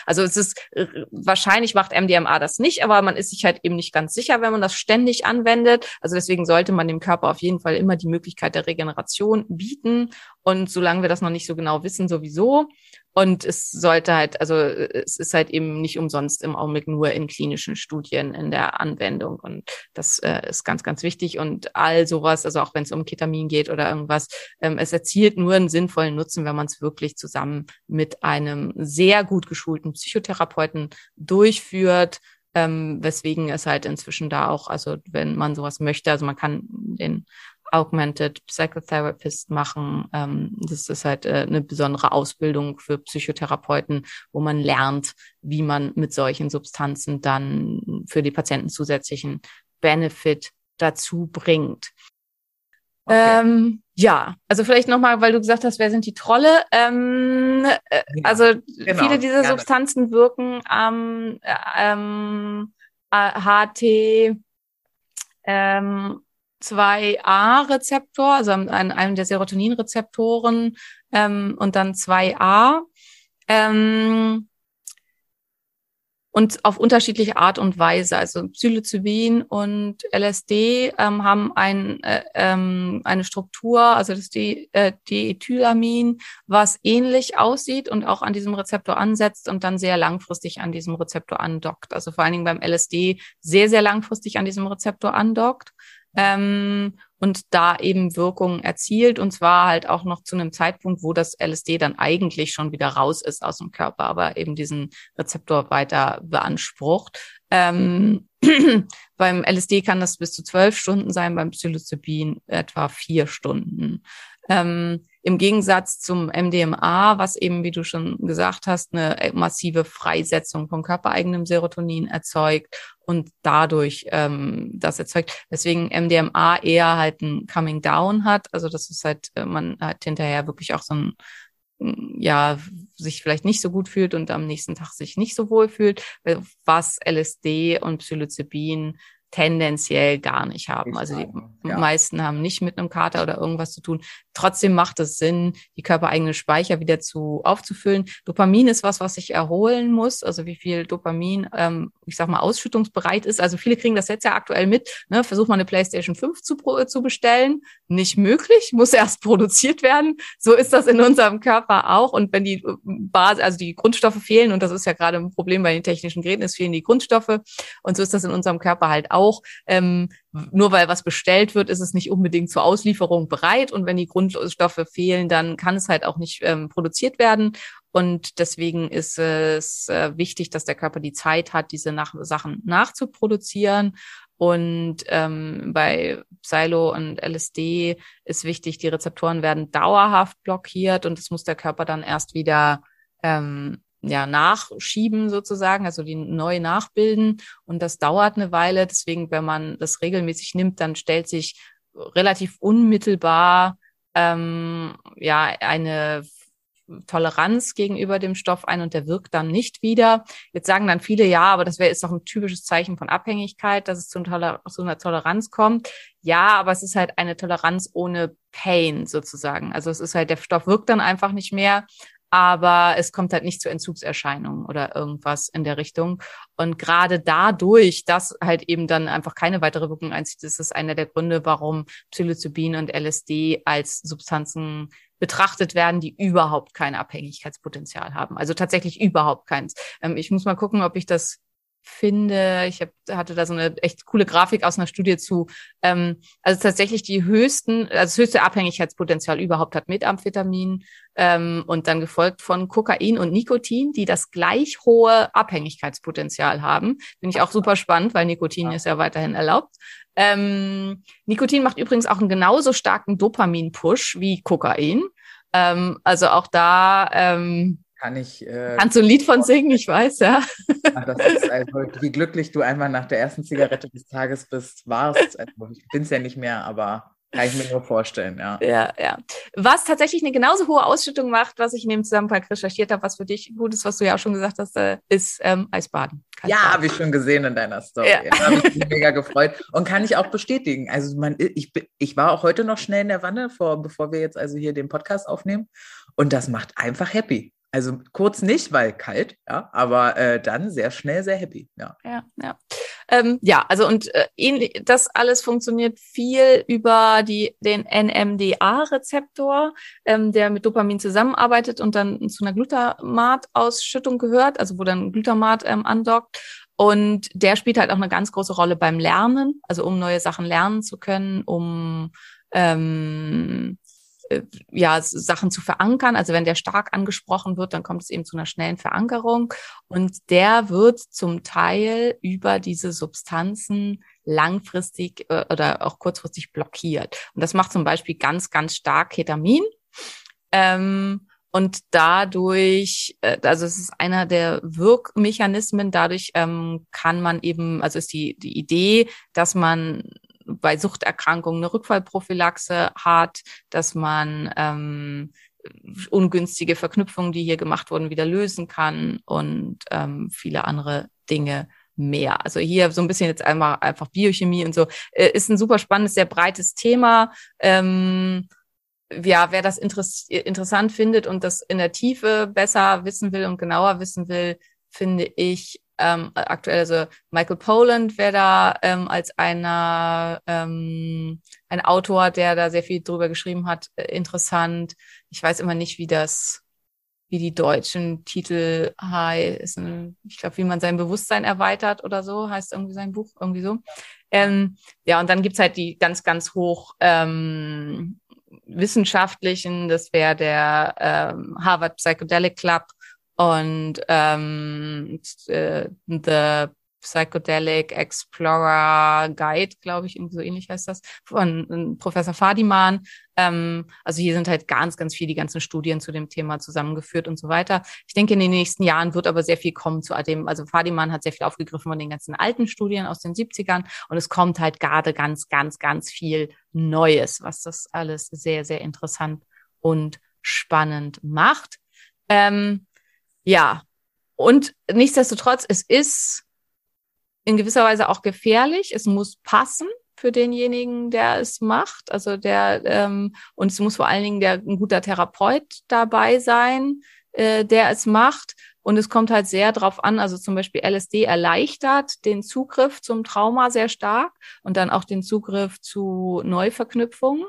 Also es ist äh, wahrscheinlich macht MDMA das nicht, aber man ist sich halt eben nicht ganz sicher, wenn man das ständig anwendet. Also deswegen sollte man dem Körper auf jeden Fall immer die Möglichkeit der Regeneration bieten. Und solange wir das noch nicht so genau wissen, sowieso. Und es sollte halt, also es ist halt eben nicht umsonst im Augenblick nur in klinischen Studien in der Anwendung. Und das äh, ist ganz, ganz wichtig. Und all sowas, also auch wenn es um Ketamin geht oder irgendwas, ähm, es erzielt nur einen sinnvollen Nutzen, wenn man es wirklich zusammen mit einem sehr gut geschulten Psychotherapeuten durchführt. Ähm, weswegen es halt inzwischen da auch, also wenn man sowas möchte, also man kann den Augmented Psychotherapist machen. Ähm, das ist halt äh, eine besondere Ausbildung für Psychotherapeuten, wo man lernt, wie man mit solchen Substanzen dann für die Patienten zusätzlichen Benefit dazu bringt. Okay. Ähm, ja, also vielleicht nochmal, weil du gesagt hast, wer sind die Trolle? Ähm, äh, ja, also genau, viele dieser gerne. Substanzen wirken am ähm, HT ähm, 2a-Rezeptor, also an einem der Serotonin-Rezeptoren ähm, und dann 2a. Ähm, und auf unterschiedliche Art und Weise. Also Psilocybin und LSD ähm, haben ein, äh, ähm, eine Struktur, also das die, äh, was ähnlich aussieht und auch an diesem Rezeptor ansetzt und dann sehr langfristig an diesem Rezeptor andockt. Also vor allen Dingen beim LSD sehr, sehr langfristig an diesem Rezeptor andockt ähm, und da eben Wirkungen erzielt und zwar halt auch noch zu einem Zeitpunkt, wo das LSD dann eigentlich schon wieder raus ist aus dem Körper, aber eben diesen Rezeptor weiter beansprucht. Ähm, beim LSD kann das bis zu zwölf Stunden sein, beim Psilocybin etwa vier Stunden. Ähm, im Gegensatz zum MDMA, was eben, wie du schon gesagt hast, eine massive Freisetzung von körpereigenem Serotonin erzeugt und dadurch ähm, das erzeugt. Deswegen MDMA eher halt ein Coming Down hat. Also das ist halt, äh, man hat hinterher wirklich auch so ein ja, sich vielleicht nicht so gut fühlt und am nächsten Tag sich nicht so wohl fühlt, was LSD und Psilocybin tendenziell gar nicht haben. Also die ja. meisten haben nicht mit einem Kater oder irgendwas zu tun. Trotzdem macht es Sinn, die körpereigenen Speicher wieder zu aufzufüllen. Dopamin ist was, was sich erholen muss. Also wie viel Dopamin, ähm, ich sag mal, ausschüttungsbereit ist. Also viele kriegen das jetzt ja aktuell mit. Ne? Versuch mal eine PlayStation 5 zu, zu bestellen. Nicht möglich, muss erst produziert werden. So ist das in unserem Körper auch. Und wenn die Basis, also die Grundstoffe fehlen, und das ist ja gerade ein Problem bei den technischen Geräten, es fehlen die Grundstoffe. Und so ist das in unserem Körper halt auch. Ähm, nur weil was bestellt wird, ist es nicht unbedingt zur Auslieferung bereit. Und wenn die Grundstoffe fehlen, dann kann es halt auch nicht ähm, produziert werden. Und deswegen ist es äh, wichtig, dass der Körper die Zeit hat, diese nach Sachen nachzuproduzieren. Und ähm, bei Silo und LSD ist wichtig, die Rezeptoren werden dauerhaft blockiert und es muss der Körper dann erst wieder ähm, ja, nachschieben sozusagen, also die neu nachbilden. Und das dauert eine Weile. Deswegen, wenn man das regelmäßig nimmt, dann stellt sich relativ unmittelbar ähm, ja eine Toleranz gegenüber dem Stoff ein und der wirkt dann nicht wieder. Jetzt sagen dann viele, ja, aber das wäre ist doch ein typisches Zeichen von Abhängigkeit, dass es zu, einer Toleranz kommt. Ja, aber es ist halt eine Toleranz ohne Pain sozusagen. Also es ist halt, der Stoff wirkt dann einfach nicht mehr aber es kommt halt nicht zu Entzugserscheinungen oder irgendwas in der Richtung. Und gerade dadurch, dass halt eben dann einfach keine weitere Wirkung einzieht, ist es einer der Gründe, warum Psilocybin und LSD als Substanzen betrachtet werden, die überhaupt kein Abhängigkeitspotenzial haben. Also tatsächlich überhaupt keins. Ähm, ich muss mal gucken, ob ich das finde, ich hab, hatte da so eine echt coole Grafik aus einer Studie zu, ähm, also tatsächlich die höchsten, also das höchste Abhängigkeitspotenzial überhaupt hat Methamphetamin ähm, und dann gefolgt von Kokain und Nikotin, die das gleich hohe Abhängigkeitspotenzial haben. Finde ich auch super spannend, weil Nikotin ja. ist ja weiterhin erlaubt. Ähm, Nikotin macht übrigens auch einen genauso starken Dopamin-Push wie Kokain. Ähm, also auch da ähm, kann ich. Äh, Kannst du ein Lied von singen? Ich weiß, ja. Das ist also, wie glücklich du einmal nach der ersten Zigarette des Tages bist, warst. Also, ich bin es ja nicht mehr, aber kann ich mir nur vorstellen, ja. Ja, ja. Was tatsächlich eine genauso hohe Ausschüttung macht, was ich in dem Zusammenhang recherchiert habe, was für dich gut ist, was du ja auch schon gesagt hast, äh, ist ähm, Eisbaden. Ja, habe ich schon gesehen in deiner Story. Ja. Da habe ich mich mega gefreut und kann ich auch bestätigen. Also man, ich, ich war auch heute noch schnell in der Wanne, vor, bevor wir jetzt also hier den Podcast aufnehmen. Und das macht einfach happy. Also kurz nicht, weil kalt, ja, aber äh, dann sehr schnell sehr happy, ja. Ja, ja. Ähm, ja, also und äh, ähnlich, das alles funktioniert viel über die, den NMDA-Rezeptor, ähm, der mit Dopamin zusammenarbeitet und dann zu einer Glutamat-Ausschüttung gehört, also wo dann Glutamat ähm, andockt. Und der spielt halt auch eine ganz große Rolle beim Lernen, also um neue Sachen lernen zu können, um ähm, äh, ja, Sachen zu verankern. Also wenn der stark angesprochen wird, dann kommt es eben zu einer schnellen Verankerung. Und der wird zum Teil über diese Substanzen langfristig äh, oder auch kurzfristig blockiert. Und das macht zum Beispiel ganz, ganz stark Ketamin. Ähm, und dadurch, äh, also es ist einer der Wirkmechanismen, dadurch ähm, kann man eben, also ist die, die Idee, dass man bei Suchterkrankungen eine Rückfallprophylaxe hat, dass man ähm, ungünstige Verknüpfungen, die hier gemacht wurden, wieder lösen kann und ähm, viele andere Dinge mehr. Also hier so ein bisschen jetzt einmal einfach Biochemie und so. Äh, ist ein super spannendes, sehr breites Thema. Ähm, ja, wer das interess interessant findet und das in der Tiefe besser wissen will und genauer wissen will, finde ich ähm, aktuell, also Michael Poland wäre da ähm, als einer ähm, ein Autor, der da sehr viel drüber geschrieben hat, äh, interessant. Ich weiß immer nicht, wie das, wie die deutschen Titel heißen. Ich glaube, wie man sein Bewusstsein erweitert oder so, heißt irgendwie sein Buch, irgendwie so. Ähm, ja, und dann gibt's halt die ganz, ganz hoch ähm, wissenschaftlichen, das wäre der ähm, Harvard Psychedelic Club und ähm, äh, The Psychedelic Explorer Guide, glaube ich, irgendwie so ähnlich heißt das, von äh, Professor Fadiman. Ähm, also hier sind halt ganz, ganz viel die ganzen Studien zu dem Thema zusammengeführt und so weiter. Ich denke, in den nächsten Jahren wird aber sehr viel kommen zu dem, also Fadiman hat sehr viel aufgegriffen von den ganzen alten Studien aus den 70ern und es kommt halt gerade ganz, ganz, ganz viel Neues, was das alles sehr, sehr interessant und spannend macht. Ähm, ja, und nichtsdestotrotz, es ist in gewisser Weise auch gefährlich. Es muss passen für denjenigen, der es macht. Also der ähm, und es muss vor allen Dingen der ein guter Therapeut dabei sein, äh, der es macht. Und es kommt halt sehr drauf an, also zum Beispiel LSD erleichtert den Zugriff zum Trauma sehr stark und dann auch den Zugriff zu Neuverknüpfungen.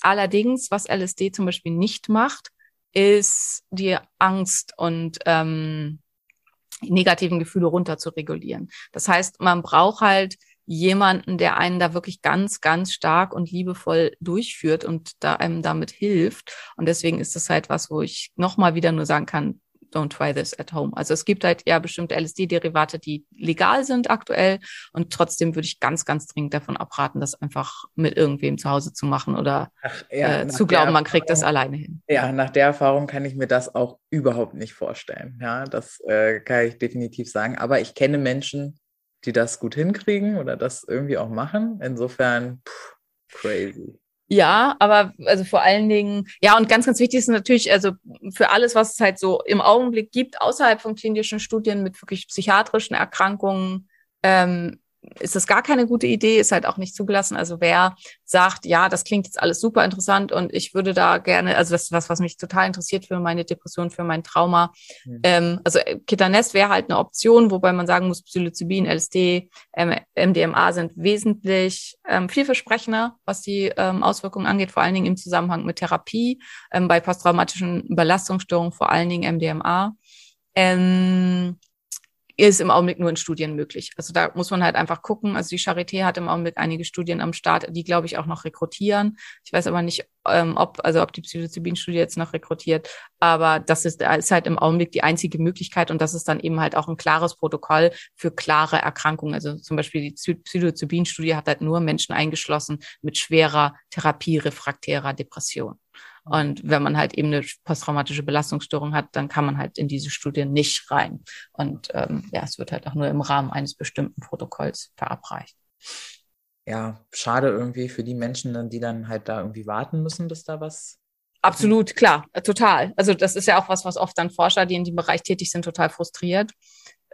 Allerdings, was LSD zum Beispiel nicht macht, ist die Angst und ähm, negativen Gefühle runter zu regulieren. Das heißt, man braucht halt jemanden, der einen da wirklich ganz, ganz stark und liebevoll durchführt und da einem damit hilft. Und deswegen ist das halt was, wo ich nochmal wieder nur sagen kann, don't try this at home. Also es gibt halt ja bestimmte LSD-Derivate, die legal sind aktuell und trotzdem würde ich ganz, ganz dringend davon abraten, das einfach mit irgendwem zu Hause zu machen oder Ach, ja, äh, zu glauben, man kriegt das alleine hin. Ja, nach der Erfahrung kann ich mir das auch überhaupt nicht vorstellen. Ja, das äh, kann ich definitiv sagen. Aber ich kenne Menschen, die das gut hinkriegen oder das irgendwie auch machen. Insofern, pff, crazy. Ja, aber also vor allen Dingen, ja, und ganz, ganz wichtig ist natürlich, also für alles, was es halt so im Augenblick gibt, außerhalb von klinischen Studien mit wirklich psychiatrischen Erkrankungen, ähm, ist das gar keine gute Idee, ist halt auch nicht zugelassen. Also wer sagt, ja, das klingt jetzt alles super interessant und ich würde da gerne, also das ist was, was mich total interessiert für meine Depression, für mein Trauma. Mhm. Ähm, also Ketanes wäre halt eine Option, wobei man sagen muss, Psilocybin, LSD, ähm, MDMA sind wesentlich ähm, vielversprechender, was die ähm, Auswirkungen angeht, vor allen Dingen im Zusammenhang mit Therapie, ähm, bei posttraumatischen Belastungsstörungen vor allen Dingen MDMA. Ähm, ist im Augenblick nur in Studien möglich. Also da muss man halt einfach gucken. Also die Charité hat im Augenblick einige Studien am Start, die glaube ich auch noch rekrutieren. Ich weiß aber nicht, ähm, ob also ob die Psilocybin-Studie jetzt noch rekrutiert. Aber das ist, ist halt im Augenblick die einzige Möglichkeit und das ist dann eben halt auch ein klares Protokoll für klare Erkrankungen. Also zum Beispiel die Psilocybin-Studie hat halt nur Menschen eingeschlossen mit schwerer therapierefraktärer Depression. Und wenn man halt eben eine posttraumatische Belastungsstörung hat, dann kann man halt in diese Studie nicht rein. Und ähm, ja, es wird halt auch nur im Rahmen eines bestimmten Protokolls verabreicht. Ja, schade irgendwie für die Menschen, die dann halt da irgendwie warten müssen, bis da was Absolut, klar, total. Also das ist ja auch was, was oft dann Forscher, die in dem Bereich tätig sind, total frustriert.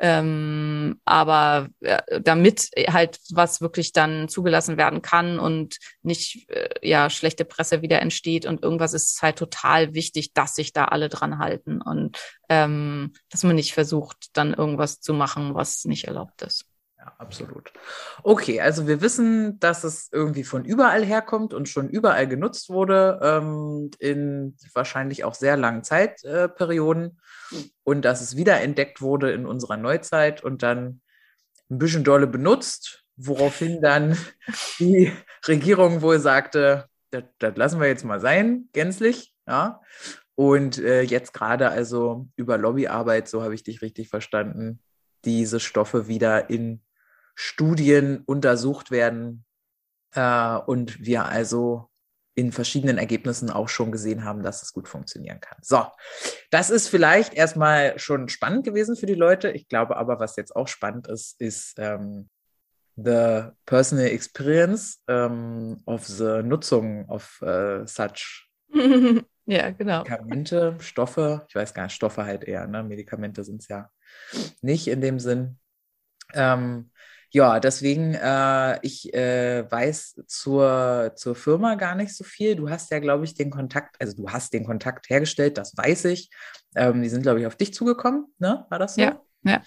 Ähm, aber äh, damit halt was wirklich dann zugelassen werden kann und nicht äh, ja schlechte Presse wieder entsteht und irgendwas ist halt total wichtig, dass sich da alle dran halten und ähm, dass man nicht versucht, dann irgendwas zu machen, was nicht erlaubt ist. Absolut. Okay, also wir wissen, dass es irgendwie von überall herkommt und schon überall genutzt wurde, ähm, in wahrscheinlich auch sehr langen Zeitperioden äh, und dass es wiederentdeckt wurde in unserer Neuzeit und dann ein bisschen dolle benutzt, woraufhin dann die Regierung wohl sagte, das, das lassen wir jetzt mal sein, gänzlich, ja. Und äh, jetzt gerade also über Lobbyarbeit, so habe ich dich richtig verstanden, diese Stoffe wieder in Studien untersucht werden äh, und wir also in verschiedenen Ergebnissen auch schon gesehen haben, dass es gut funktionieren kann. So, das ist vielleicht erstmal schon spannend gewesen für die Leute. Ich glaube aber, was jetzt auch spannend ist, ist ähm, the personal experience ähm, of the Nutzung of uh, such ja, genau. Medikamente, Stoffe, ich weiß gar nicht, Stoffe halt eher, ne? Medikamente sind es ja nicht in dem Sinn. Ähm, ja, deswegen, äh, ich äh, weiß zur, zur Firma gar nicht so viel. Du hast ja, glaube ich, den Kontakt, also du hast den Kontakt hergestellt, das weiß ich. Ähm, die sind, glaube ich, auf dich zugekommen, ne? War das so? Ja, ja.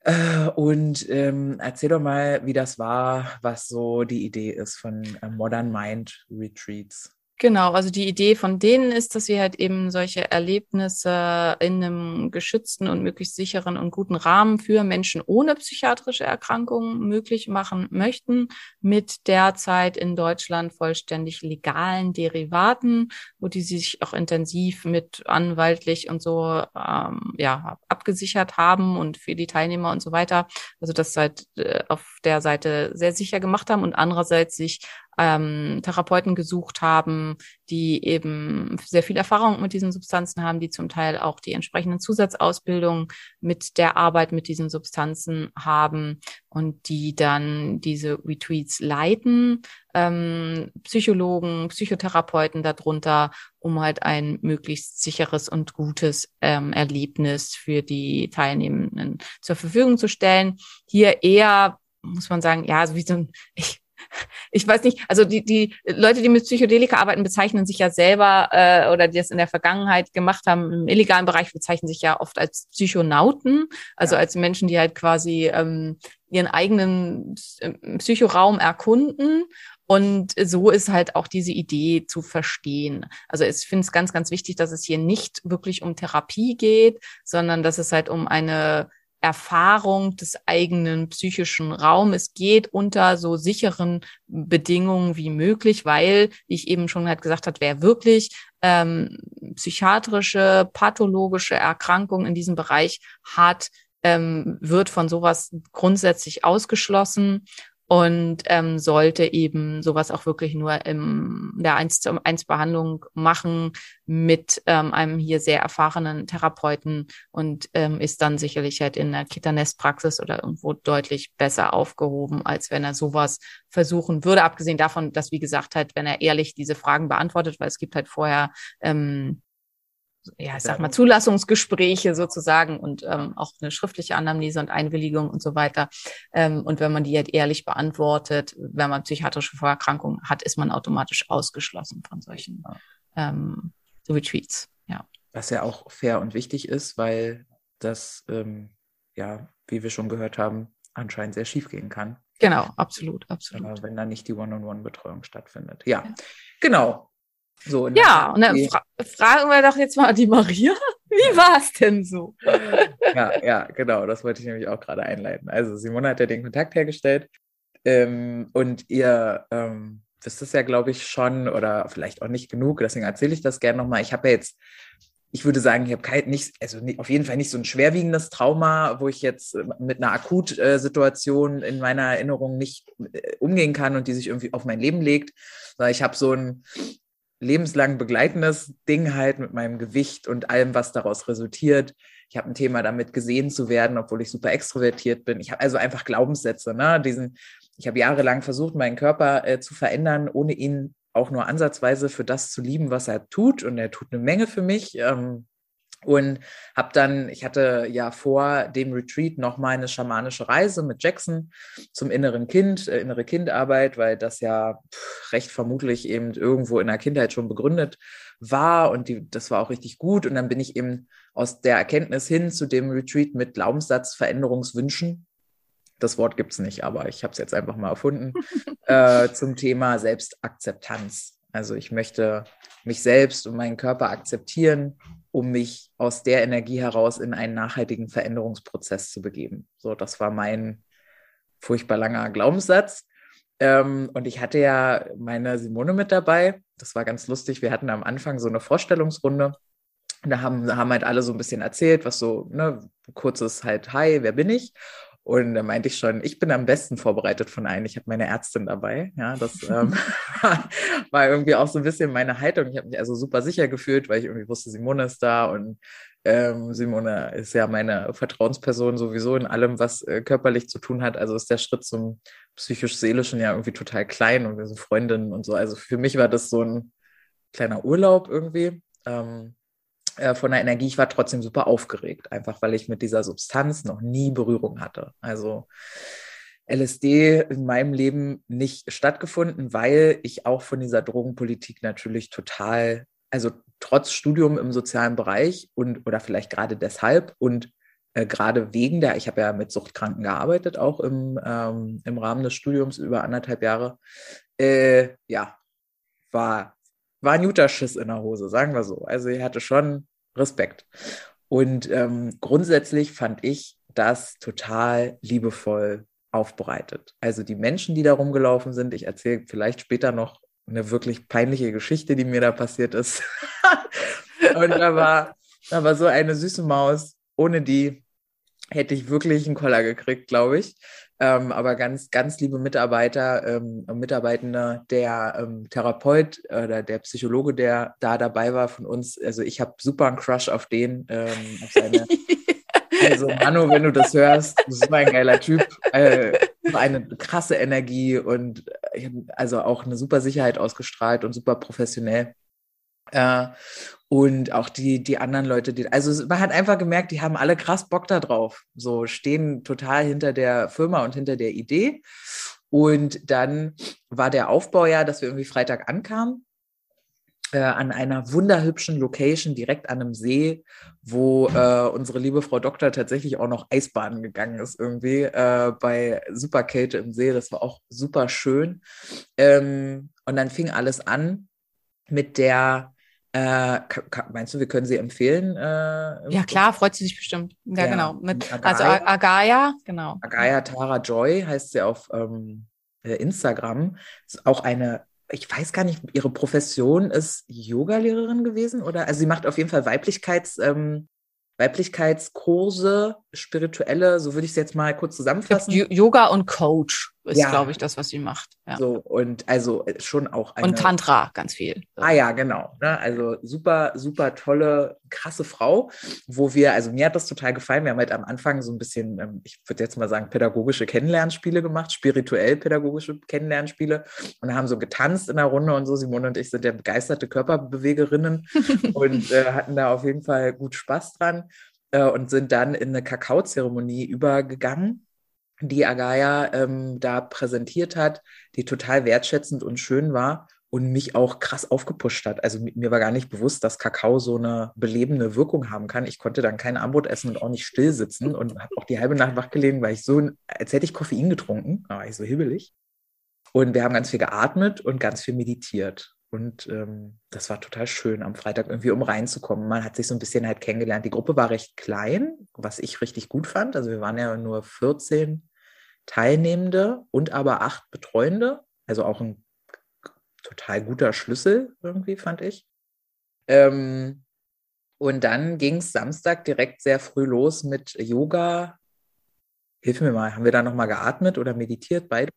Äh, und ähm, erzähl doch mal, wie das war, was so die Idee ist von äh, Modern Mind Retreats. Genau, also die Idee von denen ist, dass sie halt eben solche Erlebnisse in einem geschützten und möglichst sicheren und guten Rahmen für Menschen ohne psychiatrische Erkrankungen möglich machen möchten, mit derzeit in Deutschland vollständig legalen Derivaten, wo die sich auch intensiv mit anwaltlich und so ähm, ja abgesichert haben und für die Teilnehmer und so weiter. Also das halt äh, auf der Seite sehr sicher gemacht haben und andererseits sich ähm, Therapeuten gesucht haben, die eben sehr viel Erfahrung mit diesen Substanzen haben, die zum Teil auch die entsprechenden Zusatzausbildungen mit der Arbeit mit diesen Substanzen haben und die dann diese Retweets leiten, ähm, Psychologen, Psychotherapeuten darunter, um halt ein möglichst sicheres und gutes ähm, Erlebnis für die Teilnehmenden zur Verfügung zu stellen. Hier eher muss man sagen, ja, so wie so ein, ich ich weiß nicht, also die, die Leute, die mit Psychedelika arbeiten, bezeichnen sich ja selber äh, oder die das in der Vergangenheit gemacht haben, im illegalen Bereich bezeichnen sich ja oft als Psychonauten, also ja. als Menschen, die halt quasi ähm, ihren eigenen ähm, Psychoraum erkunden und so ist halt auch diese Idee zu verstehen. Also ich finde es ganz, ganz wichtig, dass es hier nicht wirklich um Therapie geht, sondern dass es halt um eine Erfahrung des eigenen psychischen Raumes geht unter so sicheren Bedingungen wie möglich, weil, wie ich eben schon halt gesagt habe, wer wirklich ähm, psychiatrische, pathologische Erkrankungen in diesem Bereich hat, ähm, wird von sowas grundsätzlich ausgeschlossen und ähm, sollte eben sowas auch wirklich nur in der 1 zu 1 Behandlung machen mit ähm, einem hier sehr erfahrenen Therapeuten und ähm, ist dann sicherlich halt in der Kitanest-Praxis oder irgendwo deutlich besser aufgehoben, als wenn er sowas versuchen würde. Abgesehen davon, dass, wie gesagt, halt, wenn er ehrlich diese Fragen beantwortet, weil es gibt halt vorher ähm, ja, ich sag mal, Zulassungsgespräche sozusagen und ähm, auch eine schriftliche Anamnese und Einwilligung und so weiter. Ähm, und wenn man die halt ehrlich beantwortet, wenn man psychiatrische Vorerkrankungen hat, ist man automatisch ausgeschlossen von solchen ähm, Retreats. Ja. Was ja auch fair und wichtig ist, weil das, ähm, ja, wie wir schon gehört haben, anscheinend sehr schief gehen kann. Genau, absolut, absolut. Wenn da nicht die One-on-One-Betreuung stattfindet. Ja, ja. genau. So, ja, und dann fra fragen wir doch jetzt mal die Maria, wie war es denn so? Ja, ja, genau, das wollte ich nämlich auch gerade einleiten. Also Simone hat ja den Kontakt hergestellt ähm, und ihr ähm, wisst es ja, glaube ich, schon oder vielleicht auch nicht genug, deswegen erzähle ich das gerne nochmal. Ich habe ja jetzt ich würde sagen, ich habe kein, nicht, also auf jeden Fall nicht so ein schwerwiegendes Trauma, wo ich jetzt äh, mit einer Akutsituation in meiner Erinnerung nicht äh, umgehen kann und die sich irgendwie auf mein Leben legt. Sondern ich habe so ein lebenslang begleitendes Ding halt mit meinem Gewicht und allem, was daraus resultiert. Ich habe ein Thema damit gesehen zu werden, obwohl ich super extrovertiert bin. Ich habe also einfach Glaubenssätze, ne? Diesen, ich habe jahrelang versucht, meinen Körper äh, zu verändern, ohne ihn auch nur ansatzweise für das zu lieben, was er tut. Und er tut eine Menge für mich. Ähm, und habe dann, ich hatte ja vor dem Retreat noch mal eine schamanische Reise mit Jackson zum inneren Kind, äh, innere Kindarbeit, weil das ja pff, recht vermutlich eben irgendwo in der Kindheit schon begründet war und die, das war auch richtig gut. Und dann bin ich eben aus der Erkenntnis hin zu dem Retreat mit Glaubenssatzveränderungswünschen. Das Wort gibt's nicht, aber ich habe es jetzt einfach mal erfunden, äh, zum Thema Selbstakzeptanz. Also ich möchte mich selbst und meinen Körper akzeptieren um mich aus der Energie heraus in einen nachhaltigen Veränderungsprozess zu begeben. So, das war mein furchtbar langer Glaubenssatz. Ähm, und ich hatte ja meine Simone mit dabei. Das war ganz lustig. Wir hatten am Anfang so eine Vorstellungsrunde. Und da haben, haben halt alle so ein bisschen erzählt, was so, ne, kurzes halt, hi, wer bin ich? Und da meinte ich schon, ich bin am besten vorbereitet von allen. Ich habe meine Ärztin dabei. Ja, das ähm, war irgendwie auch so ein bisschen meine Haltung. Ich habe mich also super sicher gefühlt, weil ich irgendwie wusste, Simone ist da und ähm, Simone ist ja meine Vertrauensperson sowieso in allem, was äh, körperlich zu tun hat. Also ist der Schritt zum psychisch-seelischen ja irgendwie total klein und wir sind Freundinnen und so. Also für mich war das so ein kleiner Urlaub irgendwie. Ähm, äh, von der Energie. Ich war trotzdem super aufgeregt, einfach weil ich mit dieser Substanz noch nie Berührung hatte. Also LSD in meinem Leben nicht stattgefunden, weil ich auch von dieser Drogenpolitik natürlich total, also trotz Studium im sozialen Bereich und oder vielleicht gerade deshalb und äh, gerade wegen der, ich habe ja mit Suchtkranken gearbeitet, auch im, ähm, im Rahmen des Studiums über anderthalb Jahre, äh, ja, war war ein guter Schiss in der Hose, sagen wir so. Also ich hatte schon Respekt. Und ähm, grundsätzlich fand ich das total liebevoll aufbereitet. Also die Menschen, die da rumgelaufen sind, ich erzähle vielleicht später noch eine wirklich peinliche Geschichte, die mir da passiert ist. und da war, da war so eine süße Maus, ohne die hätte ich wirklich einen Koller gekriegt, glaube ich. Ähm, aber ganz, ganz liebe Mitarbeiter ähm, Mitarbeitende, der ähm, Therapeut oder der Psychologe, der da dabei war von uns, also ich habe super einen Crush auf den, ähm, auf seine, also Manu, wenn du das hörst, du bist ein geiler Typ, äh, eine krasse Energie und äh, also auch eine super Sicherheit ausgestrahlt und super professionell. Äh, und auch die, die anderen Leute, die, also man hat einfach gemerkt, die haben alle krass Bock da drauf. So stehen total hinter der Firma und hinter der Idee. Und dann war der Aufbau ja, dass wir irgendwie Freitag ankamen. Äh, an einer wunderhübschen Location direkt an einem See, wo äh, unsere liebe Frau Doktor tatsächlich auch noch Eisbaden gegangen ist, irgendwie äh, bei Superkälte im See. Das war auch super schön. Ähm, und dann fing alles an mit der äh, meinst du, wir können sie empfehlen? Äh, ja, klar, freut sie sich bestimmt. Ja, ja genau. Mit, Agaya, also Agaya, genau. Agaya Tara Joy heißt sie auf ähm, äh, Instagram. Ist auch eine, ich weiß gar nicht, ihre Profession ist Yoga-Lehrerin gewesen oder? Also sie macht auf jeden Fall Weiblichkeits, ähm, Weiblichkeitskurse, spirituelle, so würde ich es jetzt mal kurz zusammenfassen. Yoga und Coach ist, ja. glaube ich, das, was sie macht. Ja. So, und also äh, schon auch eine. Und Tantra, ganz viel. Ah ja, genau. Ne? Also super, super tolle, krasse Frau, wo wir, also mir hat das total gefallen. Wir haben halt am Anfang so ein bisschen, ähm, ich würde jetzt mal sagen, pädagogische Kennenlernspiele gemacht, spirituell pädagogische Kennenlernspiele und haben so getanzt in der Runde und so. Simone und ich sind ja begeisterte Körperbewegerinnen und äh, hatten da auf jeden Fall gut Spaß dran äh, und sind dann in eine Kakaozeremonie übergegangen die Agaya ähm, da präsentiert hat, die total wertschätzend und schön war und mich auch krass aufgepusht hat. Also mir war gar nicht bewusst, dass Kakao so eine belebende Wirkung haben kann. Ich konnte dann kein Armbrot essen und auch nicht still sitzen und habe auch die halbe Nacht wach gelegen, weil ich so, als hätte ich Koffein getrunken, da war ich so hibbelig. Und wir haben ganz viel geatmet und ganz viel meditiert. Und ähm, das war total schön am Freitag irgendwie, um reinzukommen. Man hat sich so ein bisschen halt kennengelernt. Die Gruppe war recht klein, was ich richtig gut fand. Also wir waren ja nur 14 Teilnehmende und aber acht Betreuende. Also auch ein total guter Schlüssel irgendwie, fand ich. Ähm, und dann ging es Samstag direkt sehr früh los mit Yoga. Hilf mir mal, haben wir da nochmal geatmet oder meditiert? Beide?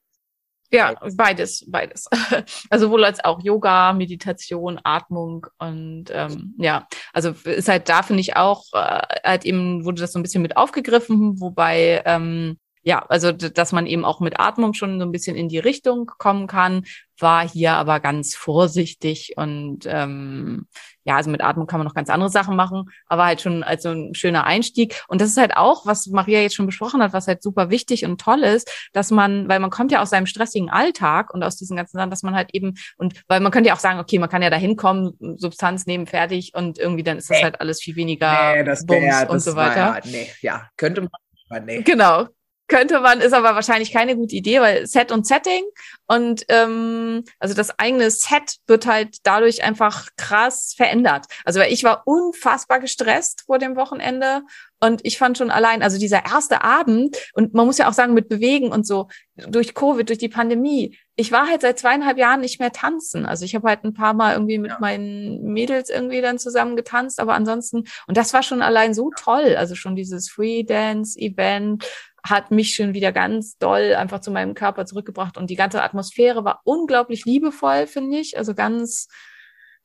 Ja, beides, beides. Also sowohl als auch Yoga, Meditation, Atmung und ähm, ja, also ist halt da finde ich auch äh, halt eben wurde das so ein bisschen mit aufgegriffen, wobei ähm, ja, also dass man eben auch mit Atmung schon so ein bisschen in die Richtung kommen kann, war hier aber ganz vorsichtig und ähm, ja, also mit Atmung kann man noch ganz andere Sachen machen, aber halt schon als so ein schöner Einstieg. Und das ist halt auch, was Maria jetzt schon besprochen hat, was halt super wichtig und toll ist, dass man, weil man kommt ja aus seinem stressigen Alltag und aus diesen ganzen Sachen, dass man halt eben, und weil man könnte ja auch sagen, okay, man kann ja da hinkommen, Substanz nehmen, fertig und irgendwie dann ist das halt alles viel weniger nee, das Bums ja, das und so weiter. Ja, nee, ja, könnte man, nee. Genau, könnte man, ist aber wahrscheinlich keine gute Idee, weil Set und Setting und ähm, also das eigene Set wird halt dadurch einfach krass verändert. Also weil ich war unfassbar gestresst vor dem Wochenende und ich fand schon allein, also dieser erste Abend und man muss ja auch sagen mit Bewegen und so durch Covid, durch die Pandemie. Ich war halt seit zweieinhalb Jahren nicht mehr tanzen. Also ich habe halt ein paar Mal irgendwie mit ja. meinen Mädels irgendwie dann zusammen getanzt, aber ansonsten und das war schon allein so toll. Also schon dieses Free Dance Event hat mich schon wieder ganz doll einfach zu meinem Körper zurückgebracht und die ganze Atmosphäre war unglaublich liebevoll, finde ich. Also ganz,